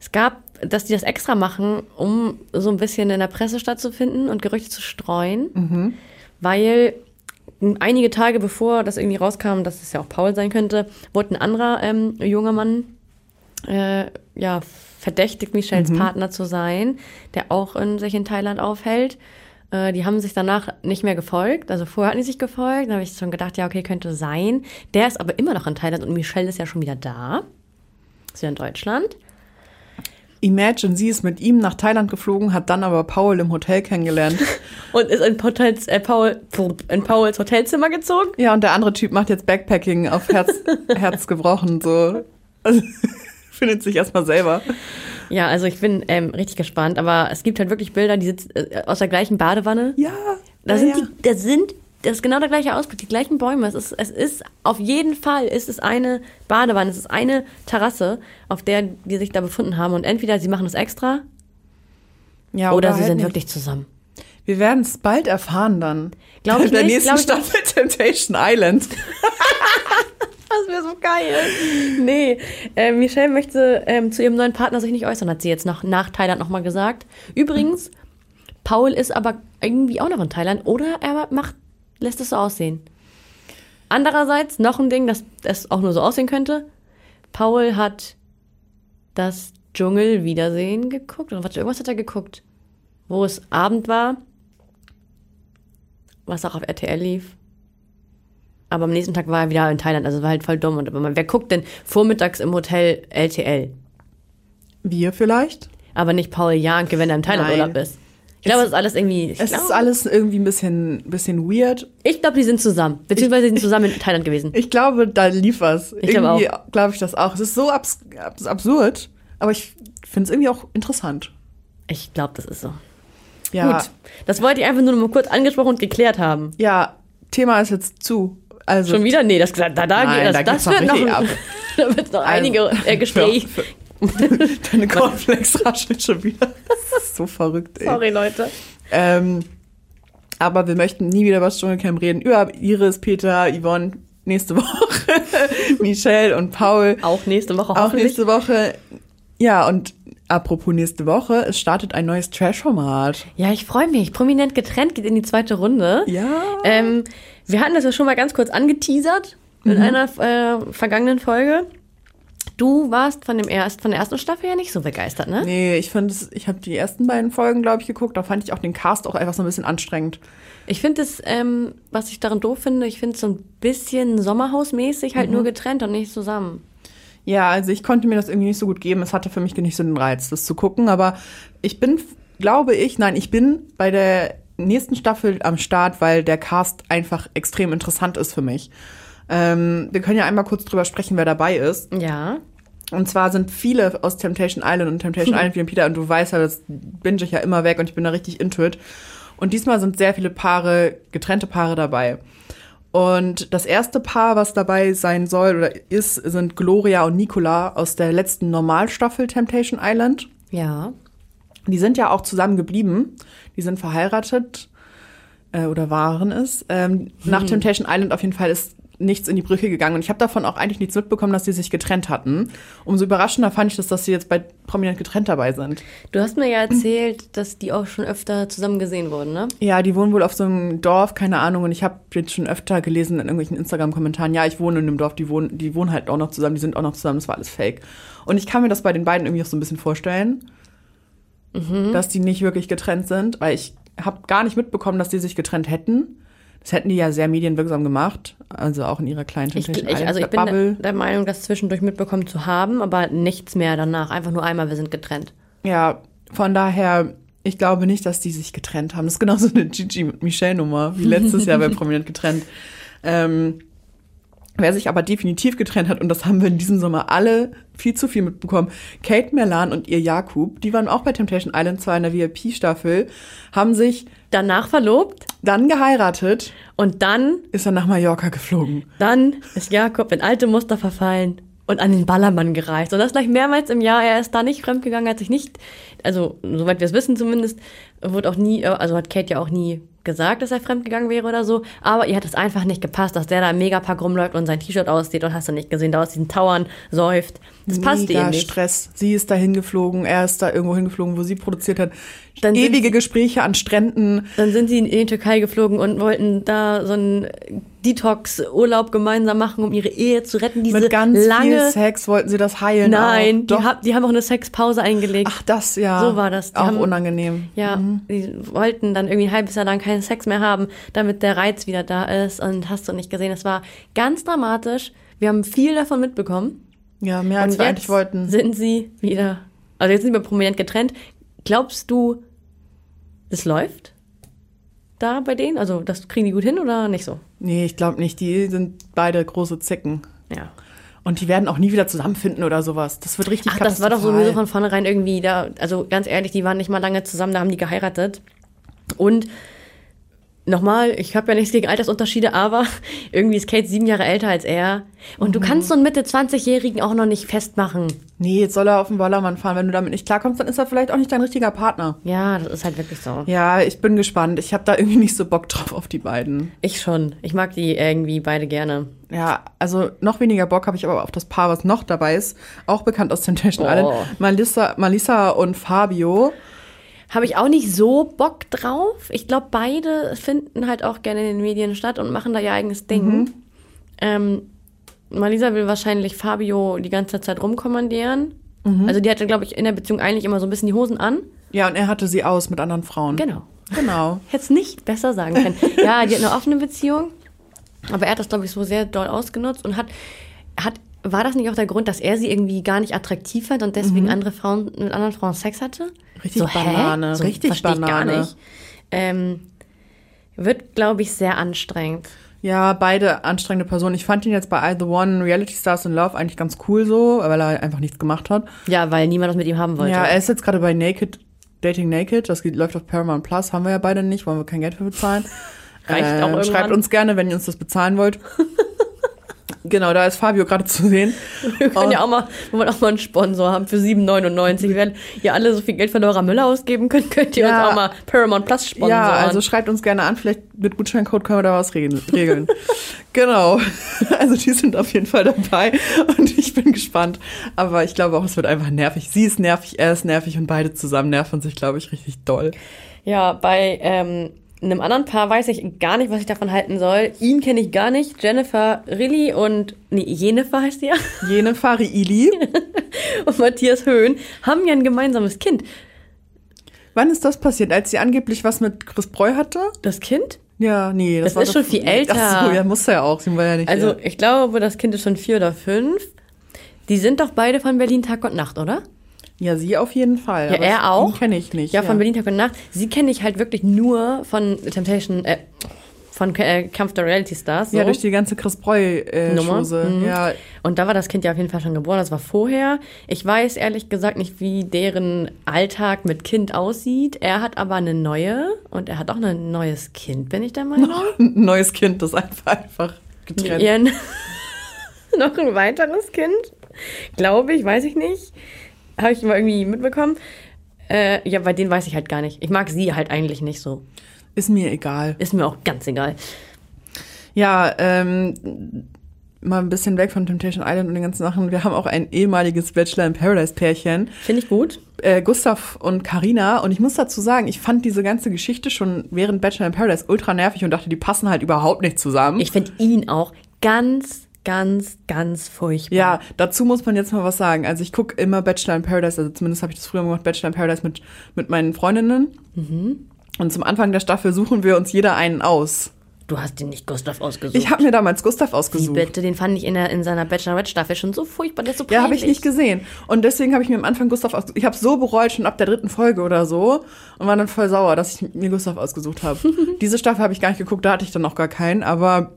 Es gab, dass die das extra machen, um so ein bisschen in der Presse stattzufinden und Gerüchte zu streuen, mhm. weil einige Tage bevor das irgendwie rauskam, dass es ja auch Paul sein könnte, wurde ein anderer ähm, junger Mann äh, ja, verdächtigt, Michelles mhm. Partner zu sein, der auch in, sich in Thailand aufhält. Äh, die haben sich danach nicht mehr gefolgt. Also vorher hatten die sich gefolgt. Da habe ich schon gedacht, ja, okay, könnte sein. Der ist aber immer noch in Thailand und Michelle ist ja schon wieder da. Ist ja in Deutschland. Imagine, sie ist mit ihm nach Thailand geflogen, hat dann aber Paul im Hotel kennengelernt. und ist in, Hotels, äh, Paul, in Pauls Hotelzimmer gezogen? Ja, und der andere Typ macht jetzt Backpacking auf Herz, Herz gebrochen. So. Also, findet sich erstmal selber. Ja, also ich bin ähm, richtig gespannt, aber es gibt halt wirklich Bilder, die sitzen äh, aus der gleichen Badewanne. Ja. Da sind ja. die, da sind das ist genau der gleiche Ausblick, die gleichen Bäume. Es ist, es ist auf jeden Fall ist es eine Badewanne, es ist eine Terrasse, auf der die sich da befunden haben. Und entweder sie machen es extra ja, oder, oder sie halt sind nicht. wirklich zusammen. Wir werden es bald erfahren dann. Glaube ich der nicht, nächsten Staffel Temptation Island. das wäre so geil. Nee, äh, Michelle möchte ähm, zu ihrem neuen Partner sich nicht äußern, hat sie jetzt noch nach Thailand nochmal gesagt. Übrigens, Paul ist aber irgendwie auch noch in Thailand oder er macht lässt es so aussehen. Andererseits noch ein Ding, das es auch nur so aussehen könnte. Paul hat das Dschungelwiedersehen geguckt. Oder was, irgendwas hat er geguckt. Wo es Abend war. Was auch auf RTL lief. Aber am nächsten Tag war er wieder in Thailand. Also war halt voll dumm. Und aber wer guckt denn vormittags im Hotel LTL? Wir vielleicht? Aber nicht Paul Janke, wenn er im Thailand-Urlaub ist. Ich glaube, es ist alles irgendwie. Es glaub, ist alles irgendwie ein bisschen, bisschen weird. Ich glaube, die sind zusammen. Beziehungsweise sie sind zusammen in Thailand gewesen. Ich glaube, da lief was. Ich glaube glaub ich das auch. Es ist so abs abs absurd, aber ich finde es irgendwie auch interessant. Ich glaube, das ist so. Ja. Gut. Das wollte ich einfach nur noch mal kurz angesprochen und geklärt haben. Ja, Thema ist jetzt zu. Also, Schon wieder? Nee, das, da, da, Nein, das, da das wird noch, ab. da wird noch also, einige äh, Gespräche. Deine Cornflakes rascheln schon wieder. Das ist so verrückt, ey. Sorry, Leute. Ähm, aber wir möchten nie wieder über das Dschungelcamp reden. Über Iris, Peter, Yvonne nächste Woche, Michelle und Paul. Auch nächste Woche. Auch nächste Woche. Ja, und apropos nächste Woche, es startet ein neues Trash-Format. Ja, ich freue mich. Prominent getrennt geht in die zweite Runde. Ja. Ähm, wir hatten das ja schon mal ganz kurz angeteasert in mhm. einer äh, vergangenen Folge. Du warst von, dem erst, von der ersten Staffel ja nicht so begeistert, ne? Nee, ich finde ich habe die ersten beiden Folgen, glaube ich, geguckt. Da fand ich auch den Cast auch einfach so ein bisschen anstrengend. Ich finde es, ähm, was ich daran doof finde, ich finde es so ein bisschen Sommerhausmäßig, halt mhm. nur getrennt und nicht zusammen. Ja, also ich konnte mir das irgendwie nicht so gut geben. Es hatte für mich nicht so den Reiz, das zu gucken. Aber ich bin, glaube ich, nein, ich bin bei der nächsten Staffel am Start, weil der Cast einfach extrem interessant ist für mich. Ähm, wir können ja einmal kurz drüber sprechen, wer dabei ist. Ja. Und zwar sind viele aus Temptation Island und Temptation Island wie Peter und du weißt ja, das binge ich ja immer weg und ich bin da richtig into it. Und diesmal sind sehr viele Paare, getrennte Paare dabei. Und das erste Paar, was dabei sein soll oder ist, sind Gloria und Nicola aus der letzten Normalstaffel Temptation Island. Ja. Die sind ja auch zusammen geblieben. Die sind verheiratet äh, oder waren es. Ähm, hm. Nach Temptation Island auf jeden Fall ist nichts in die Brücke gegangen. Und ich habe davon auch eigentlich nichts mitbekommen, dass sie sich getrennt hatten. Umso überraschender fand ich das, dass sie jetzt bei Prominent getrennt dabei sind. Du hast mir ja erzählt, dass die auch schon öfter zusammen gesehen wurden, ne? Ja, die wohnen wohl auf so einem Dorf, keine Ahnung. Und ich habe jetzt schon öfter gelesen in irgendwelchen Instagram-Kommentaren, ja, ich wohne in einem Dorf, die wohnen, die wohnen halt auch noch zusammen, die sind auch noch zusammen, das war alles fake. Und ich kann mir das bei den beiden irgendwie auch so ein bisschen vorstellen, mhm. dass die nicht wirklich getrennt sind, weil ich habe gar nicht mitbekommen, dass die sich getrennt hätten. Das hätten die ja sehr medienwirksam gemacht, also auch in ihrer kleinen ich, ich, Also ich bin der, der Meinung, das zwischendurch mitbekommen zu haben, aber nichts mehr danach. Einfach nur einmal, wir sind getrennt. Ja, von daher, ich glaube nicht, dass die sich getrennt haben. Das ist genauso eine Gigi Michelle Nummer, wie letztes Jahr bei Prominent getrennt. Ähm, Wer sich aber definitiv getrennt hat, und das haben wir in diesem Sommer alle viel zu viel mitbekommen, Kate Merlan und ihr Jakub, die waren auch bei Temptation Island 2 in der VIP-Staffel, haben sich danach verlobt, dann geheiratet und dann ist er nach Mallorca geflogen. Dann ist Jakob in alte Muster verfallen und an den Ballermann gereist. Und das gleich mehrmals im Jahr. Er ist da nicht fremdgegangen, hat sich nicht, also soweit wir es wissen zumindest, wurde auch nie, also hat Kate ja auch nie gesagt, dass er fremdgegangen wäre oder so, aber ihr hat es einfach nicht gepasst, dass der da im Megapark rumläuft und sein T-Shirt aussieht und hast du nicht gesehen, da aus diesen Tauern säuft. Das Mega passt ihm nicht. Stress. Sie ist da hingeflogen, er ist da irgendwo hingeflogen, wo sie produziert hat. Dann Ewige Gespräche an Stränden. Dann sind sie in die Türkei geflogen und wollten da so einen Detox-Urlaub gemeinsam machen, um ihre Ehe zu retten. Diese Mit ganz lange viel Sex wollten sie das heilen. Nein, die, hab, die, haben auch eine Sexpause eingelegt. Ach, das ja. So war das. Die auch haben, unangenehm. Ja, Mhm. Die wollten dann irgendwie ein halbes Jahr lang keinen Sex mehr haben, damit der Reiz wieder da ist. Und hast du nicht gesehen, es war ganz dramatisch. Wir haben viel davon mitbekommen. Ja, mehr als und wir eigentlich wollten. sind sie wieder, also jetzt sind wir prominent getrennt. Glaubst du, es läuft da bei denen? Also das kriegen die gut hin oder nicht so? Nee, ich glaube nicht. Die sind beide große Zicken. Ja. Und die werden auch nie wieder zusammenfinden oder sowas. Das wird richtig Ach, das war doch sowieso von vornherein irgendwie da, also ganz ehrlich, die waren nicht mal lange zusammen, da haben die geheiratet. Und nochmal, ich habe ja nichts gegen Altersunterschiede, aber irgendwie ist Kate sieben Jahre älter als er. Und Mhm. du kannst so einen Mitte-20-Jährigen auch noch nicht festmachen. Nee, jetzt soll er auf den Bollermann fahren. Wenn du damit nicht klarkommst, dann ist er vielleicht auch nicht dein richtiger Partner. Ja, das ist halt wirklich so. Ja, ich bin gespannt. Ich habe da irgendwie nicht so Bock drauf auf die beiden. Ich schon. Ich mag die irgendwie beide gerne. Ja, also noch weniger Bock habe ich aber auf das Paar, was noch dabei ist. Auch bekannt aus Temptation Oh. Island. Malissa, Malissa und Fabio. Habe ich auch nicht so Bock drauf. Ich glaube, beide finden halt auch gerne in den Medien statt und machen da ihr eigenes Ding. Mhm. Ähm, Malisa will wahrscheinlich Fabio die ganze Zeit rumkommandieren. Mhm. Also die hatte, glaube ich, in der Beziehung eigentlich immer so ein bisschen die Hosen an. Ja, und er hatte sie aus mit anderen Frauen. Genau. Genau. Hätte es nicht besser sagen können. ja, die hat eine offene Beziehung. Aber er hat das, glaube ich, so sehr doll ausgenutzt und hat, hat, war das nicht auch der Grund, dass er sie irgendwie gar nicht attraktiv fand und deswegen andere Frauen mit anderen Frauen Sex hatte? Mhm. Richtig so, Banane, So, richtig ich gar Banane. nicht. Ähm, wird, glaube ich, sehr anstrengend. Ja, beide anstrengende Personen. Ich fand ihn jetzt bei I The One Reality Stars in Love eigentlich ganz cool so, weil er einfach nichts gemacht hat. Ja, weil niemand das mit ihm haben wollte. Ja, er ist jetzt gerade bei Naked, Dating Naked. Das geht- läuft auf Paramount Plus. Haben wir ja beide nicht, wollen wir kein Geld für bezahlen. Reicht auch irgendwann. Schreibt uns gerne, wenn ihr uns das bezahlen wollt. genau, da ist Fabio gerade zu sehen. Wir können ja auch mal, wir wollen auch mal einen Sponsor haben für 7,99. Wenn ihr alle so viel Geld für Laura Müller ausgeben könnt, könnt ihr Ja. uns auch mal Paramount Plus sponsern. Ja, also schreibt uns gerne an. Vielleicht mit Gutscheincode können wir da was regeln. regeln. genau. Also die sind auf jeden Fall dabei und ich bin gespannt. Aber ich glaube auch, es wird einfach nervig. Sie ist nervig, er ist nervig und beide zusammen nerven sich, glaube ich, richtig doll. Ja, bei ähm, einem anderen Paar weiß ich gar nicht, was ich davon halten soll. Ihn kenne ich gar nicht. Jennifer Rilly und, nee, Jennifer heißt die ja, Jene Fari Ili. und Matthias Höhn haben ja ein gemeinsames Kind. Wann ist das passiert? Als sie angeblich was mit Chris Breu hatte? Das Kind? Ja, nee. Das war ist schon viel älter. Ach so, ja, muss er ja auch. Sie war ja nicht Also, hier. ich glaube, das Kind ist schon vier oder fünf. Die sind doch beide von Berlin Tag und Nacht, oder? Ja, sie auf jeden Fall. Ja, er auch. Kenne ich nicht. Ja, von Berlin Tag und Nacht. Sie kenne ich halt wirklich nur von Temptation, äh, von äh, Kampf der Reality Stars. So. Ja, durch die ganze Chris Breu äh. Mhm. Ja, Und da war das Kind ja auf jeden Fall schon geboren. Das war vorher. Ich weiß ehrlich gesagt nicht, wie deren Alltag mit Kind aussieht. Er hat aber eine neue und er hat auch ein neues Kind, bin ich der Meinung. ein neues Kind, das einfach einfach getrennt. Ihren noch ein weiteres Kind, glaube ich, weiß ich nicht. Habe ich mal irgendwie mitbekommen. Äh, ja, bei denen weiß ich halt gar nicht. Ich mag sie halt eigentlich nicht so. Ist mir egal. Ist mir auch ganz egal. Ja, ähm, mal ein bisschen weg von Temptation Island und den ganzen Sachen. Wir haben auch ein ehemaliges Bachelor in Paradise Pärchen, Finde ich gut. äh, Gustav und Karina. Und ich muss dazu sagen, ich fand diese ganze Geschichte schon während Bachelor in Paradise ultra nervig und dachte, die passen halt überhaupt nicht zusammen. Ich finde ihn auch ganz, ganz, ganz furchtbar. ja, dazu muss man jetzt mal was sagen. Also ich gucke immer Bachelor in Paradise, also zumindest habe ich das früher gemacht, Bachelor in Paradise mit, mit meinen Freundinnen. Mhm. Und zum Anfang der Staffel suchen wir uns jeder einen aus. Du hast ihn nicht Gustav ausgesucht. Ich habe mir damals Gustav Wie ausgesucht. bitte? Den fand ich in, der, in seiner Bachelorette-Staffel schon so furchtbar. Der ist so Ja, habe ich peinlich. nicht gesehen. Und deswegen habe ich mir am Anfang Gustav ausgesucht. Ich habe so bereut, schon ab der dritten Folge oder so. Und war dann voll sauer, dass ich mir Gustav ausgesucht habe. Diese Staffel habe ich gar nicht geguckt, da hatte ich dann noch gar keinen. Aber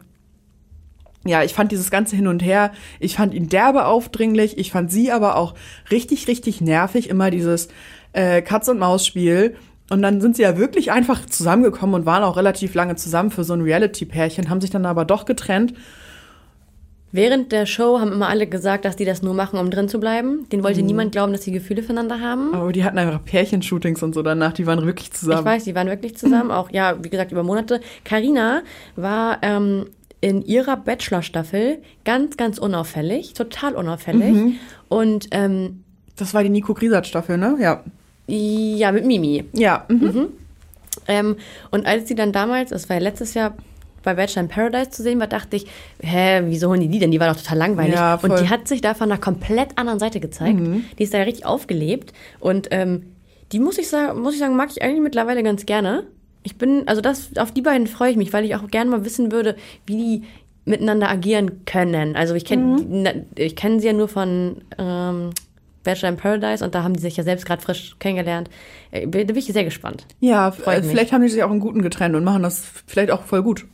ja, ich fand dieses ganze Hin und Her, ich fand ihn derbe aufdringlich. Ich fand sie aber auch richtig, richtig nervig. Immer dieses äh, Katz-und-Maus-Spiel. Und dann sind sie ja wirklich einfach zusammengekommen und waren auch relativ lange zusammen für so ein Reality-Pärchen, haben sich dann aber doch getrennt. Während der Show haben immer alle gesagt, dass die das nur machen, um drin zu bleiben. Den wollte Mhm. niemand glauben, dass sie Gefühle füreinander haben. Aber die hatten einfach Pärchenshootings und so danach, die waren wirklich zusammen. Ich weiß, die waren wirklich zusammen, auch ja, wie gesagt, über Monate. Karina war ähm, in ihrer Bachelor-Staffel ganz, ganz unauffällig, total unauffällig. Mhm. Und ähm, Das war die Nico Griesert-Staffel, ne? Ja. ja, mit Mimi. Ja. Mhm. Ähm, und als sie dann damals, das war ja letztes Jahr bei Bachelor in Paradise zu sehen war, dachte ich, hä, wieso holen die die denn? Die war doch total langweilig. Ja, und die hat sich da von einer komplett anderen Seite gezeigt. Die ist da ja richtig aufgelebt. Und ähm, Die muss ich sagen, muss ich sagen, mag ich eigentlich mittlerweile ganz gerne. Ich bin, also das, auf die beiden freue ich mich, weil ich auch gerne mal wissen würde, wie die miteinander agieren können. Also ich kenne mhm. ich kenne sie ja nur von ähm, Bachelor in Paradise und da haben die sich ja selbst gerade frisch kennengelernt. Äh, da bin ich sehr gespannt. Ja, vielleicht mich. haben die sich auch einen guten getrennt und machen das vielleicht auch voll gut.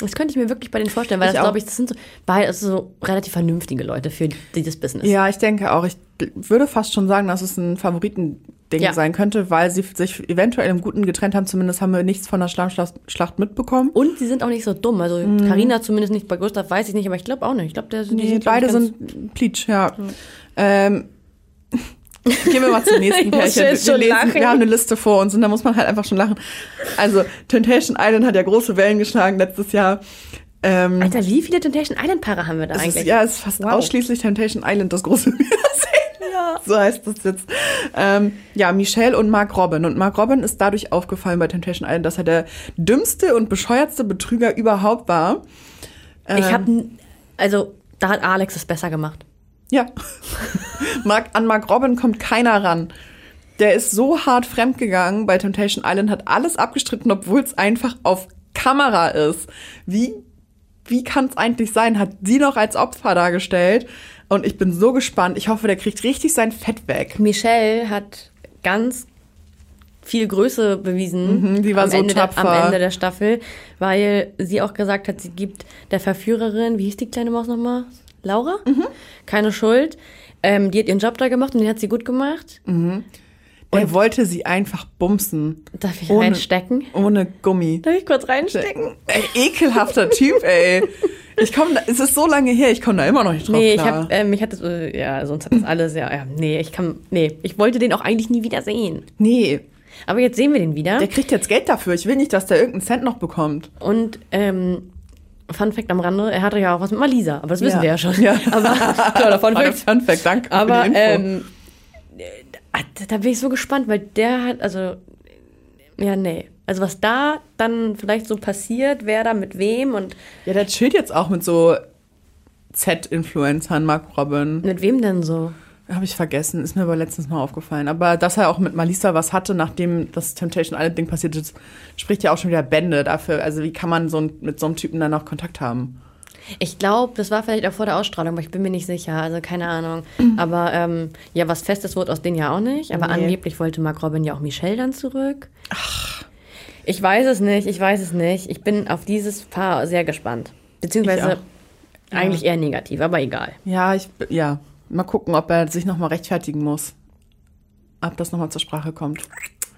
Das könnte ich mir wirklich bei denen vorstellen, weil ich das glaube ich, das sind so, beide, also so relativ vernünftige Leute für dieses Business. Ja, ich denke auch. Ich würde fast schon sagen, dass es ein Favoritending ja. sein könnte, weil sie sich eventuell im Guten getrennt haben. Zumindest haben wir nichts von der Schlammschlacht mitbekommen. Und sie sind auch nicht so dumm. Also Karina mhm. zumindest nicht, bei Gustav weiß ich nicht, aber ich glaube auch nicht. Ich glaube, der nee, sind beide sind Pleatsch, ja. Mhm. Ähm, Gehen wir mal zum nächsten Pärchen. Wir, lesen, wir, haben eine Liste vor uns und da muss man halt einfach schon lachen. Also, Temptation Island hat ja große Wellen geschlagen letztes Jahr. Ähm, Alter, wie viele Temptation Island Paare haben wir da eigentlich? Ist, ja, es ist fast wow. ausschließlich Temptation Island, das große Wiedersehen. Ja. So heißt das jetzt. Ähm, ja, Michelle und Mark Robin. Und Mark Robin ist dadurch aufgefallen bei Temptation Island, dass er der dümmste und bescheuertste Betrüger überhaupt war. Ähm, ich habe, also, da hat Alex es besser gemacht. Ja. Mark, an Mark Robin kommt keiner ran. Der ist so hart fremdgegangen bei Temptation Island, hat alles abgestritten, obwohl es einfach auf Kamera ist. Wie, wie kann es eigentlich sein? Hat sie noch als Opfer dargestellt? Und ich bin so gespannt. Ich hoffe, der kriegt richtig sein Fett weg. Michelle hat ganz viel Größe bewiesen. Mhm, die war am so Ende tapfer. Der, am Ende der Staffel, weil sie auch gesagt hat, sie gibt der Verführerin, wie hieß die kleine Maus nochmal? Laura? Mhm. Keine Schuld. Ähm, die hat ihren Job da gemacht und den hat sie gut gemacht. Mhm. Er und wollte sie einfach bumsen. Darf ich ohne, reinstecken? Ohne Gummi. Darf ich kurz reinstecken? Ey, ekelhafter Typ, ey. Ich komme, es ist so lange her, ich komme da immer noch nicht drauf Nee, klar. ich hab, äh, mich hat das, äh, ja, sonst hat das alles, ja, ja, nee, ich kann, nee, ich wollte den auch eigentlich nie wieder sehen. Nee. Aber jetzt sehen wir den wieder. Der kriegt jetzt Geld dafür. Ich will nicht, dass der irgendeinen Cent noch bekommt. Und, ähm, Fun Fact am Rande, er hatte ja auch was mit Malisa, aber das wissen ja. wir ja schon. Ja. Aber, klar, Fun Fact. Fun Fact, danke aber, für die Info. Ähm, da bin ich so gespannt, weil der hat, also, ja, nee. Also was da dann vielleicht so passiert, wer da mit wem und... Ja, der chillt jetzt auch mit so Z-Influencern, Mark Robin. Mit wem denn so? Habe ich vergessen, ist mir aber letztens mal aufgefallen. Aber dass er auch mit Malisa was hatte, nachdem das Temptation Island Ding passiert ist, spricht ja auch schon wieder Bände dafür. Also wie kann man so mit so einem Typen dann noch Kontakt haben? Ich glaube, das war vielleicht auch vor der Ausstrahlung, aber ich bin mir nicht sicher. Also keine Ahnung. Aber ähm, ja, was Festes wurde aus denen ja auch nicht. Aber nee. angeblich wollte Mark Robin ja auch Michelle dann zurück. Ach. Ich weiß es nicht, ich weiß es nicht. Ich bin auf dieses Paar sehr gespannt. Beziehungsweise eigentlich ja. eher negativ, aber egal. Ja, ich, ja. Mal gucken, ob er sich nochmal rechtfertigen muss. Ob das nochmal zur Sprache kommt.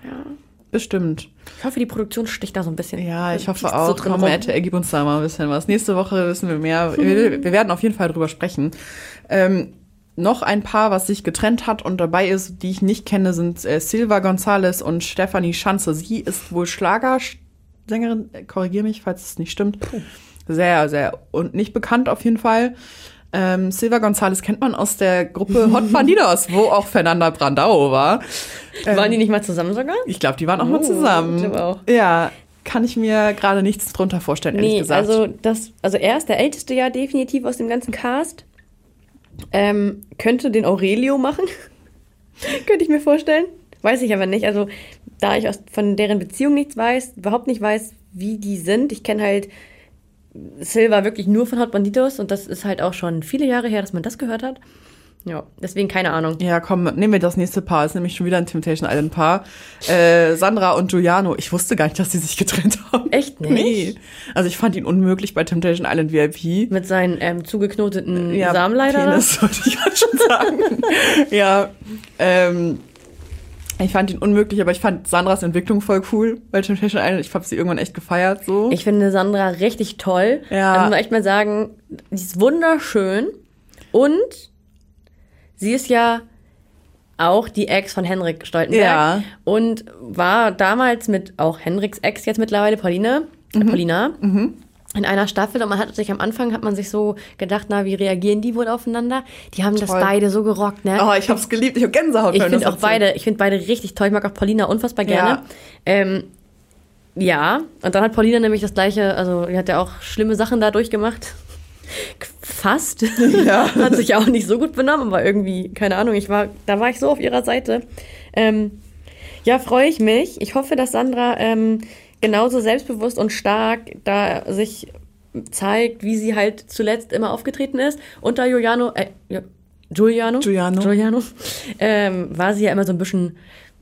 Ja. Bestimmt. Ich hoffe, die Produktion sticht da so ein bisschen. Ja, ich hoffe auch. So drin Komm, RTL, gib uns da mal ein bisschen was. Nächste Woche wissen wir mehr. wir, wir werden auf jeden Fall drüber sprechen. Ähm, noch ein Paar, was sich getrennt hat und dabei ist, die ich nicht kenne, sind äh, Silva González und Stefanie Schanze. Sie ist wohl Schlagersängerin, korrigiere mich, falls es nicht stimmt. Sehr, sehr und nicht bekannt auf jeden Fall. Ähm, Silva González kennt man aus der Gruppe Hot Bandidos, wo auch Fernanda Brandao war. Ähm, waren die nicht mal zusammen sogar? Ich glaube, die waren auch oh, mal zusammen. Ich auch. Ja, kann ich mir gerade nichts drunter vorstellen, ehrlich nee, gesagt. Also, das, also er ist der älteste ja definitiv aus dem ganzen Cast. Ähm, könnte den Aurelio machen. könnte ich mir vorstellen. Weiß ich aber nicht. Also, da ich aus, von deren Beziehung nichts weiß, überhaupt nicht weiß, wie die sind. Ich kenne halt Silva wirklich nur von Hot Banditos und das ist halt auch schon viele Jahre her, dass man das gehört hat. Ja, deswegen keine Ahnung. Ja, komm, nehmen wir das nächste Paar. Ist nämlich schon wieder ein Temptation Island Paar. Äh, Sandra und Giuliano. Ich wusste gar nicht, dass sie sich getrennt haben. Echt nicht? Nee. Also ich fand ihn unmöglich bei Temptation Island VIP. Mit seinen ähm, zugeknoteten ja, Samenleiter? Das sollte ich halt schon sagen. ja, ähm, ich fand ihn unmöglich, aber ich fand Sandras Entwicklung voll cool bei Temptation Island. Ich habe sie irgendwann echt gefeiert so. Ich finde Sandra richtig toll. Ja. Also muss echt mal sagen, sie ist wunderschön und sie ist ja auch die Ex von Henrik Stoltenberg ja. und war damals mit auch Henriks Ex jetzt mittlerweile Pauline, mhm. Paulina. Mhm in einer Staffel und man hat sich am Anfang hat man sich so gedacht, na, wie reagieren die wohl aufeinander? Die haben toll. das beide so gerockt, ne? Oh, ich hab's geliebt, ich hab Gänsehaut. Ich finde auch beide, ich finde beide richtig toll. Ich mag auch Paulina unfassbar gerne. Ja. Ähm, ja, und dann hat Paulina nämlich das gleiche, also die hat ja auch schlimme Sachen da durchgemacht. Fast. Ja. hat sich auch nicht so gut benommen, aber irgendwie, keine Ahnung, ich war, da war ich so auf ihrer Seite. Ähm, Ja, freue ich mich. Ich hoffe, dass Sandra ähm, genauso selbstbewusst und stark da sich zeigt, wie sie halt zuletzt immer aufgetreten ist. Unter Giuliano, äh, Giuliano, Giuliano, Giuliano ähm, war sie ja immer so ein bisschen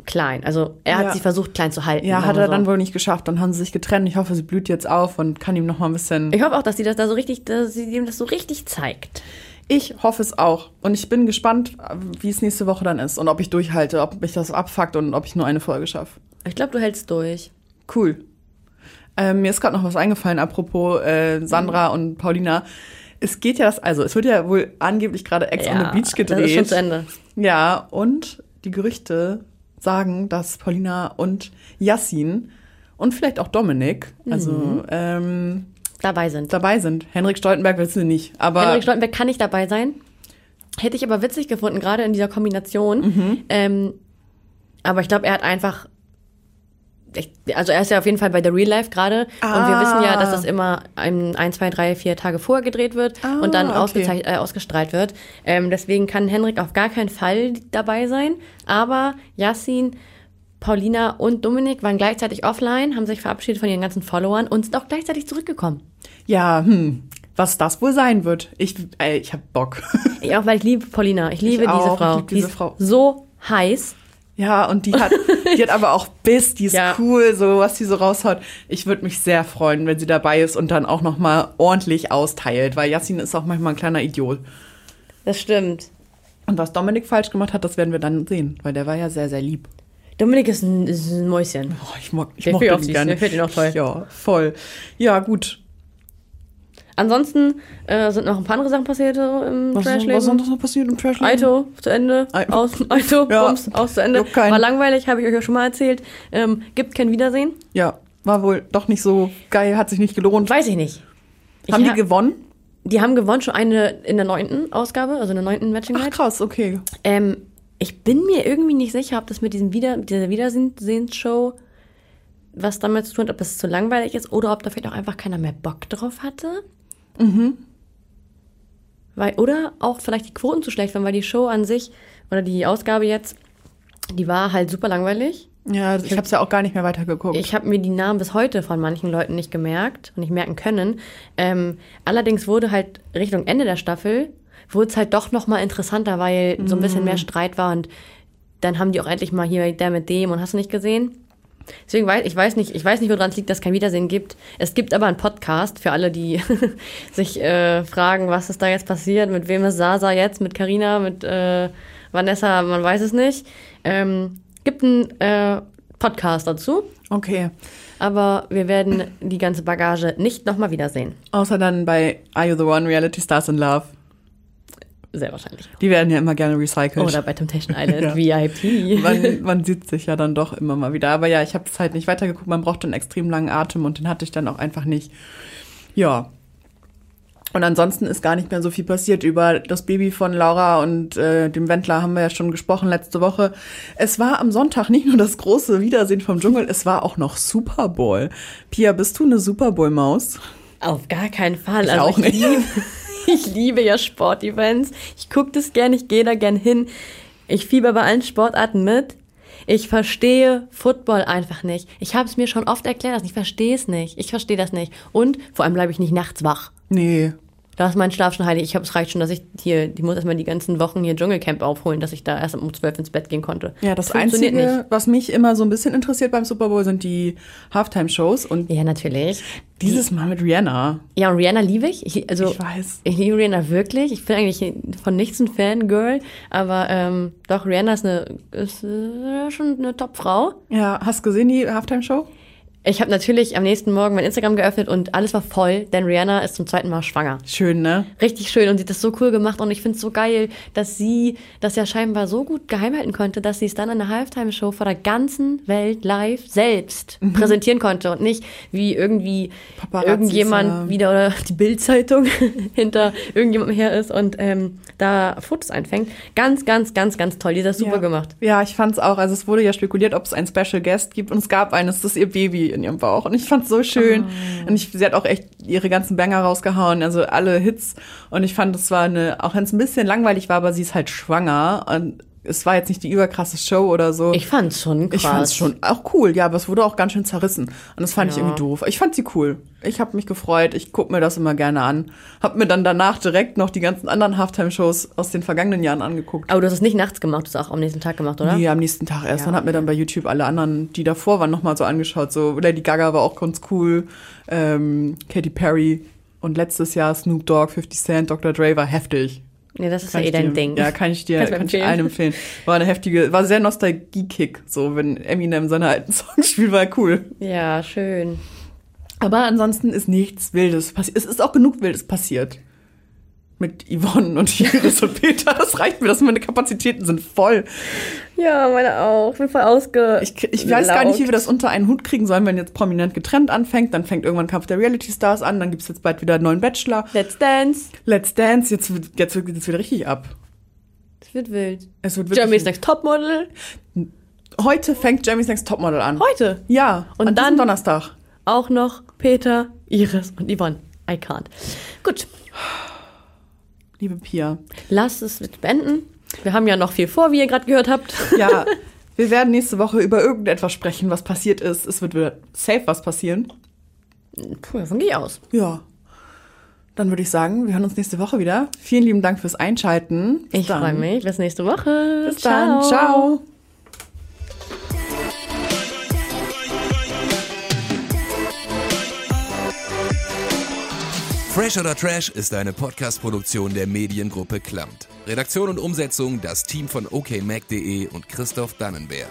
klein. Also er hat ja. sie versucht klein zu halten. Ja, hat er so. dann wohl nicht geschafft. Dann haben sie sich getrennt. Ich hoffe, sie blüht jetzt auf und kann ihm noch mal ein bisschen. Ich hoffe auch, dass sie das da so richtig, dass sie ihm das so richtig zeigt. Ich hoffe es auch. Und ich bin gespannt, wie es nächste Woche dann ist und ob ich durchhalte, ob mich das abfuckt und ob ich nur eine Folge schaffe. Ich glaube, du hältst durch. Cool. Ähm, mir ist gerade noch was eingefallen, apropos äh, Sandra mhm. und Paulina. Es geht ja das, also es wird ja wohl angeblich gerade Ex ja, on the Beach gedreht. Das ist schon zu Ende. Ja, und die Gerüchte sagen, dass Paulina und Yassin und vielleicht auch Dominik, also mhm. ähm, dabei sind. Dabei sind. Henrik Stoltenberg willst du nicht. Aber Henrik Stoltenberg kann nicht dabei sein. Hätte ich aber witzig gefunden, gerade in dieser Kombination. Mhm. Ähm, aber ich glaube, er hat einfach. Ich, also er ist ja auf jeden Fall bei der Real Life gerade ah. und wir wissen ja, dass das immer ein, ein, zwei, drei, vier Tage vorher gedreht wird ah, und dann okay. äh, ausgestrahlt wird. Ähm, deswegen kann Henrik auf gar keinen Fall dabei sein. Aber Yassin Paulina und Dominik waren gleichzeitig offline, haben sich verabschiedet von ihren ganzen Followern und sind auch gleichzeitig zurückgekommen. Ja, hm. Was das wohl sein wird. Ich, ey, ich hab Bock. Ich auch, weil ich liebe Paulina. Ich liebe ich diese Frau. Ich liebe diese die Frau. so heiß. Ja, und die hat, die hat aber auch Biss, die ist ja. cool, so was sie so raushaut. Ich würde mich sehr freuen, wenn sie dabei ist und dann auch noch mal ordentlich austeilt, weil Yassin ist auch manchmal ein kleiner Idiot. Das stimmt. Und was Dominik falsch gemacht hat, das werden wir dann sehen, weil der war ja sehr, sehr lieb. Dominik ist ein, ist ein Mäuschen. Oh, ich mag, ich mag den gerne. Der findet ihn auch toll. Ja, voll. Ja, gut. Ansonsten äh, sind noch ein paar andere Sachen passiert im was Trashleben. Was ist noch passiert im Trashleben? Aito zu Ende. I aus, Aito, ja. Bums, aus zu Ende. War langweilig, habe ich euch ja schon mal erzählt. Ähm, gibt kein Wiedersehen. Ja, war wohl doch nicht so geil, hat sich nicht gelohnt. Weiß ich nicht. Haben ich die gewonnen? Die haben gewonnen, schon eine in der neunten Ausgabe, also in der neunten Matching Night. Ach krass, okay. Ähm, ich bin mir irgendwie nicht sicher, ob das mit diesem Wieder dieser Wiedersehensshow was damit zu tun hat, ob es zu langweilig ist oder ob da vielleicht auch einfach keiner mehr Bock drauf hatte. Mhm. Weil, oder auch vielleicht die Quoten zu schlecht waren, weil die Show an sich oder die Ausgabe jetzt, die war halt super langweilig. Ja, ich habe es ja auch gar nicht mehr weitergeguckt. Ich habe mir die Namen bis heute von manchen Leuten nicht gemerkt und nicht merken können. Ähm, allerdings wurde halt Richtung Ende der Staffel wurde es halt doch noch mal interessanter, weil so ein bisschen mehr mhm. Streit war und dann haben die auch endlich mal hier der mit dem und hast du nicht gesehen? Deswegen weiß ich weiß nicht, ich weiß nicht, woran es liegt, dass es kein Wiedersehen gibt. Es gibt aber einen Podcast für alle, die sich äh, fragen, was ist da jetzt passiert, mit wem ist Sasa jetzt, mit Karina, mit äh, Vanessa, man weiß es nicht. Ähm, gibt einen äh, Podcast dazu. Okay. Aber wir werden die ganze Bagage nicht nochmal wiedersehen. Außer dann bei Are You the One Reality Stars in Love. Sehr wahrscheinlich. Die werden ja immer gerne recycelt. Oder bei Temptation Island VIP. Man, man, sieht sich ja dann doch immer mal wieder. Aber ja, ich habe es halt nicht weitergeguckt. Man braucht einen extrem langen Atem und den hatte ich dann auch einfach nicht. Ja. Und ansonsten ist gar nicht mehr so viel passiert. Über das Baby von Laura und äh, dem Wendler haben wir ja schon gesprochen letzte Woche. Es war am Sonntag nicht nur das große Wiedersehen vom Dschungel, es war auch noch Super Bowl. Pia, bist du eine Super Bowl-Maus? Auf gar keinen Fall. Ich also auch nicht. ich liebe ja Sportevents. Ich gucke das gern, ich gehe da gern hin. Ich fieber bei allen Sportarten mit. Ich verstehe Football einfach nicht. Ich habe es mir schon oft erklärt, ich verstehe es nicht. Ich verstehe das nicht. Und vor allem bleibe ich nicht nachts wach. Nee. Da ist mein Schlaf schon heilig. Ich habe es reicht schon, dass ich hier, die muss erstmal die ganzen Wochen hier Dschungelcamp aufholen, dass ich da erst um zwölf ins Bett gehen konnte. Ja, das, das Einzige, nicht. was mich immer so ein bisschen interessiert beim Super Bowl, sind die Halftime-Shows. Und ja, natürlich. Dieses Mal mit Rihanna. Ja, und Rihanna liebe ich. ich. Also, ich weiß. Ich liebe Rihanna wirklich. Ich bin eigentlich von nichts ein Fangirl, aber ähm, doch, Rihanna ist, eine, ist äh, schon eine Top-Frau. Ja, hast du gesehen die Halftime-Show? Ich habe natürlich am nächsten Morgen mein Instagram geöffnet und alles war voll, denn Rihanna ist zum zweiten Mal schwanger. Schön, ne? Richtig schön und sie hat das so cool gemacht und ich finde es so geil, dass sie das ja scheinbar so gut geheim halten konnte, dass sie es dann in der Halftime-Show vor der ganzen Welt live selbst mhm. präsentieren konnte und nicht wie irgendwie Paparazzis, irgendjemand ja. wieder oder die Bildzeitung hinter irgendjemandem her ist und ähm, da Fotos einfängt. Ganz, ganz, ganz, ganz toll. Die hat das super ja. gemacht. Ja, ich fand es auch. Also es wurde ja spekuliert, ob es einen Special Guest gibt und es gab einen. Das ist ihr Baby in ihrem Bauch. Und ich fand es so schön. Oh. Und ich, sie hat auch echt ihre ganzen Banger rausgehauen, also alle Hits. Und ich fand, es war eine, auch wenn es ein bisschen langweilig war, aber sie ist halt schwanger. Und es war jetzt nicht die überkrasse Show oder so. Ich fand's schon krass. Ich fand's schon auch cool, ja, aber es wurde auch ganz schön zerrissen. Und das fand ja. ich irgendwie doof. Ich fand sie cool. Ich habe mich gefreut. Ich guck mir das immer gerne an. Hab mir dann danach direkt noch die ganzen anderen Halftime-Shows aus den vergangenen Jahren angeguckt. Aber du hast es nicht nachts gemacht, du hast es auch am nächsten Tag gemacht, oder? Nee, am nächsten Tag erst. Ja, und hab mir dann bei YouTube alle anderen, die davor waren, nochmal so angeschaut. So Lady Gaga war auch ganz cool. Ähm, Katy Perry. Und letztes Jahr Snoop Dogg, 50 Cent, Dr. Dre war heftig. Ja, das ist kann ja eh dein dir, Ding. Ja, kann ich dir kann ich allen empfehlen. War eine heftige, war sehr Nostalgie-Kick. So, wenn Eminem seine alten Songs spielt, war cool. Ja, schön. Aber ansonsten ist nichts Wildes passiert. Es ist auch genug Wildes passiert mit Yvonne und Iris und Peter. Das reicht mir, dass meine Kapazitäten sind voll. Ja, meine auch. Ich bin voll ausge. Ich, ich weiß gar nicht, wie wir das unter einen Hut kriegen sollen, wenn jetzt prominent getrennt anfängt. Dann fängt irgendwann Kampf der Reality Stars an. Dann gibt es jetzt bald wieder einen neuen Bachelor. Let's Dance. Let's Dance. Jetzt, wird, jetzt wird es wieder richtig ab. Es wird wild. Es wird Jeremy's Next Topmodel. Heute fängt Jeremy's Next Topmodel an. Heute? Ja. Und dann Donnerstag. Auch noch Peter, Iris und Yvonne. I can't. Gut liebe Pia. Lass es beenden. Wir haben ja noch viel vor, wie ihr gerade gehört habt. Ja, wir werden nächste Woche über irgendetwas sprechen, was passiert ist. Es wird wieder safe was passieren. Puh, davon gehe ich aus. Ja. Dann würde ich sagen, wir hören uns nächste Woche wieder. Vielen lieben Dank fürs Einschalten. Bis ich freue mich. Bis nächste Woche. Bis Ciao. dann. Ciao. Fresh oder Trash ist eine Podcast-Produktion der Mediengruppe Klamt. Redaktion und Umsetzung das Team von okmac.de und Christoph Dannenberg.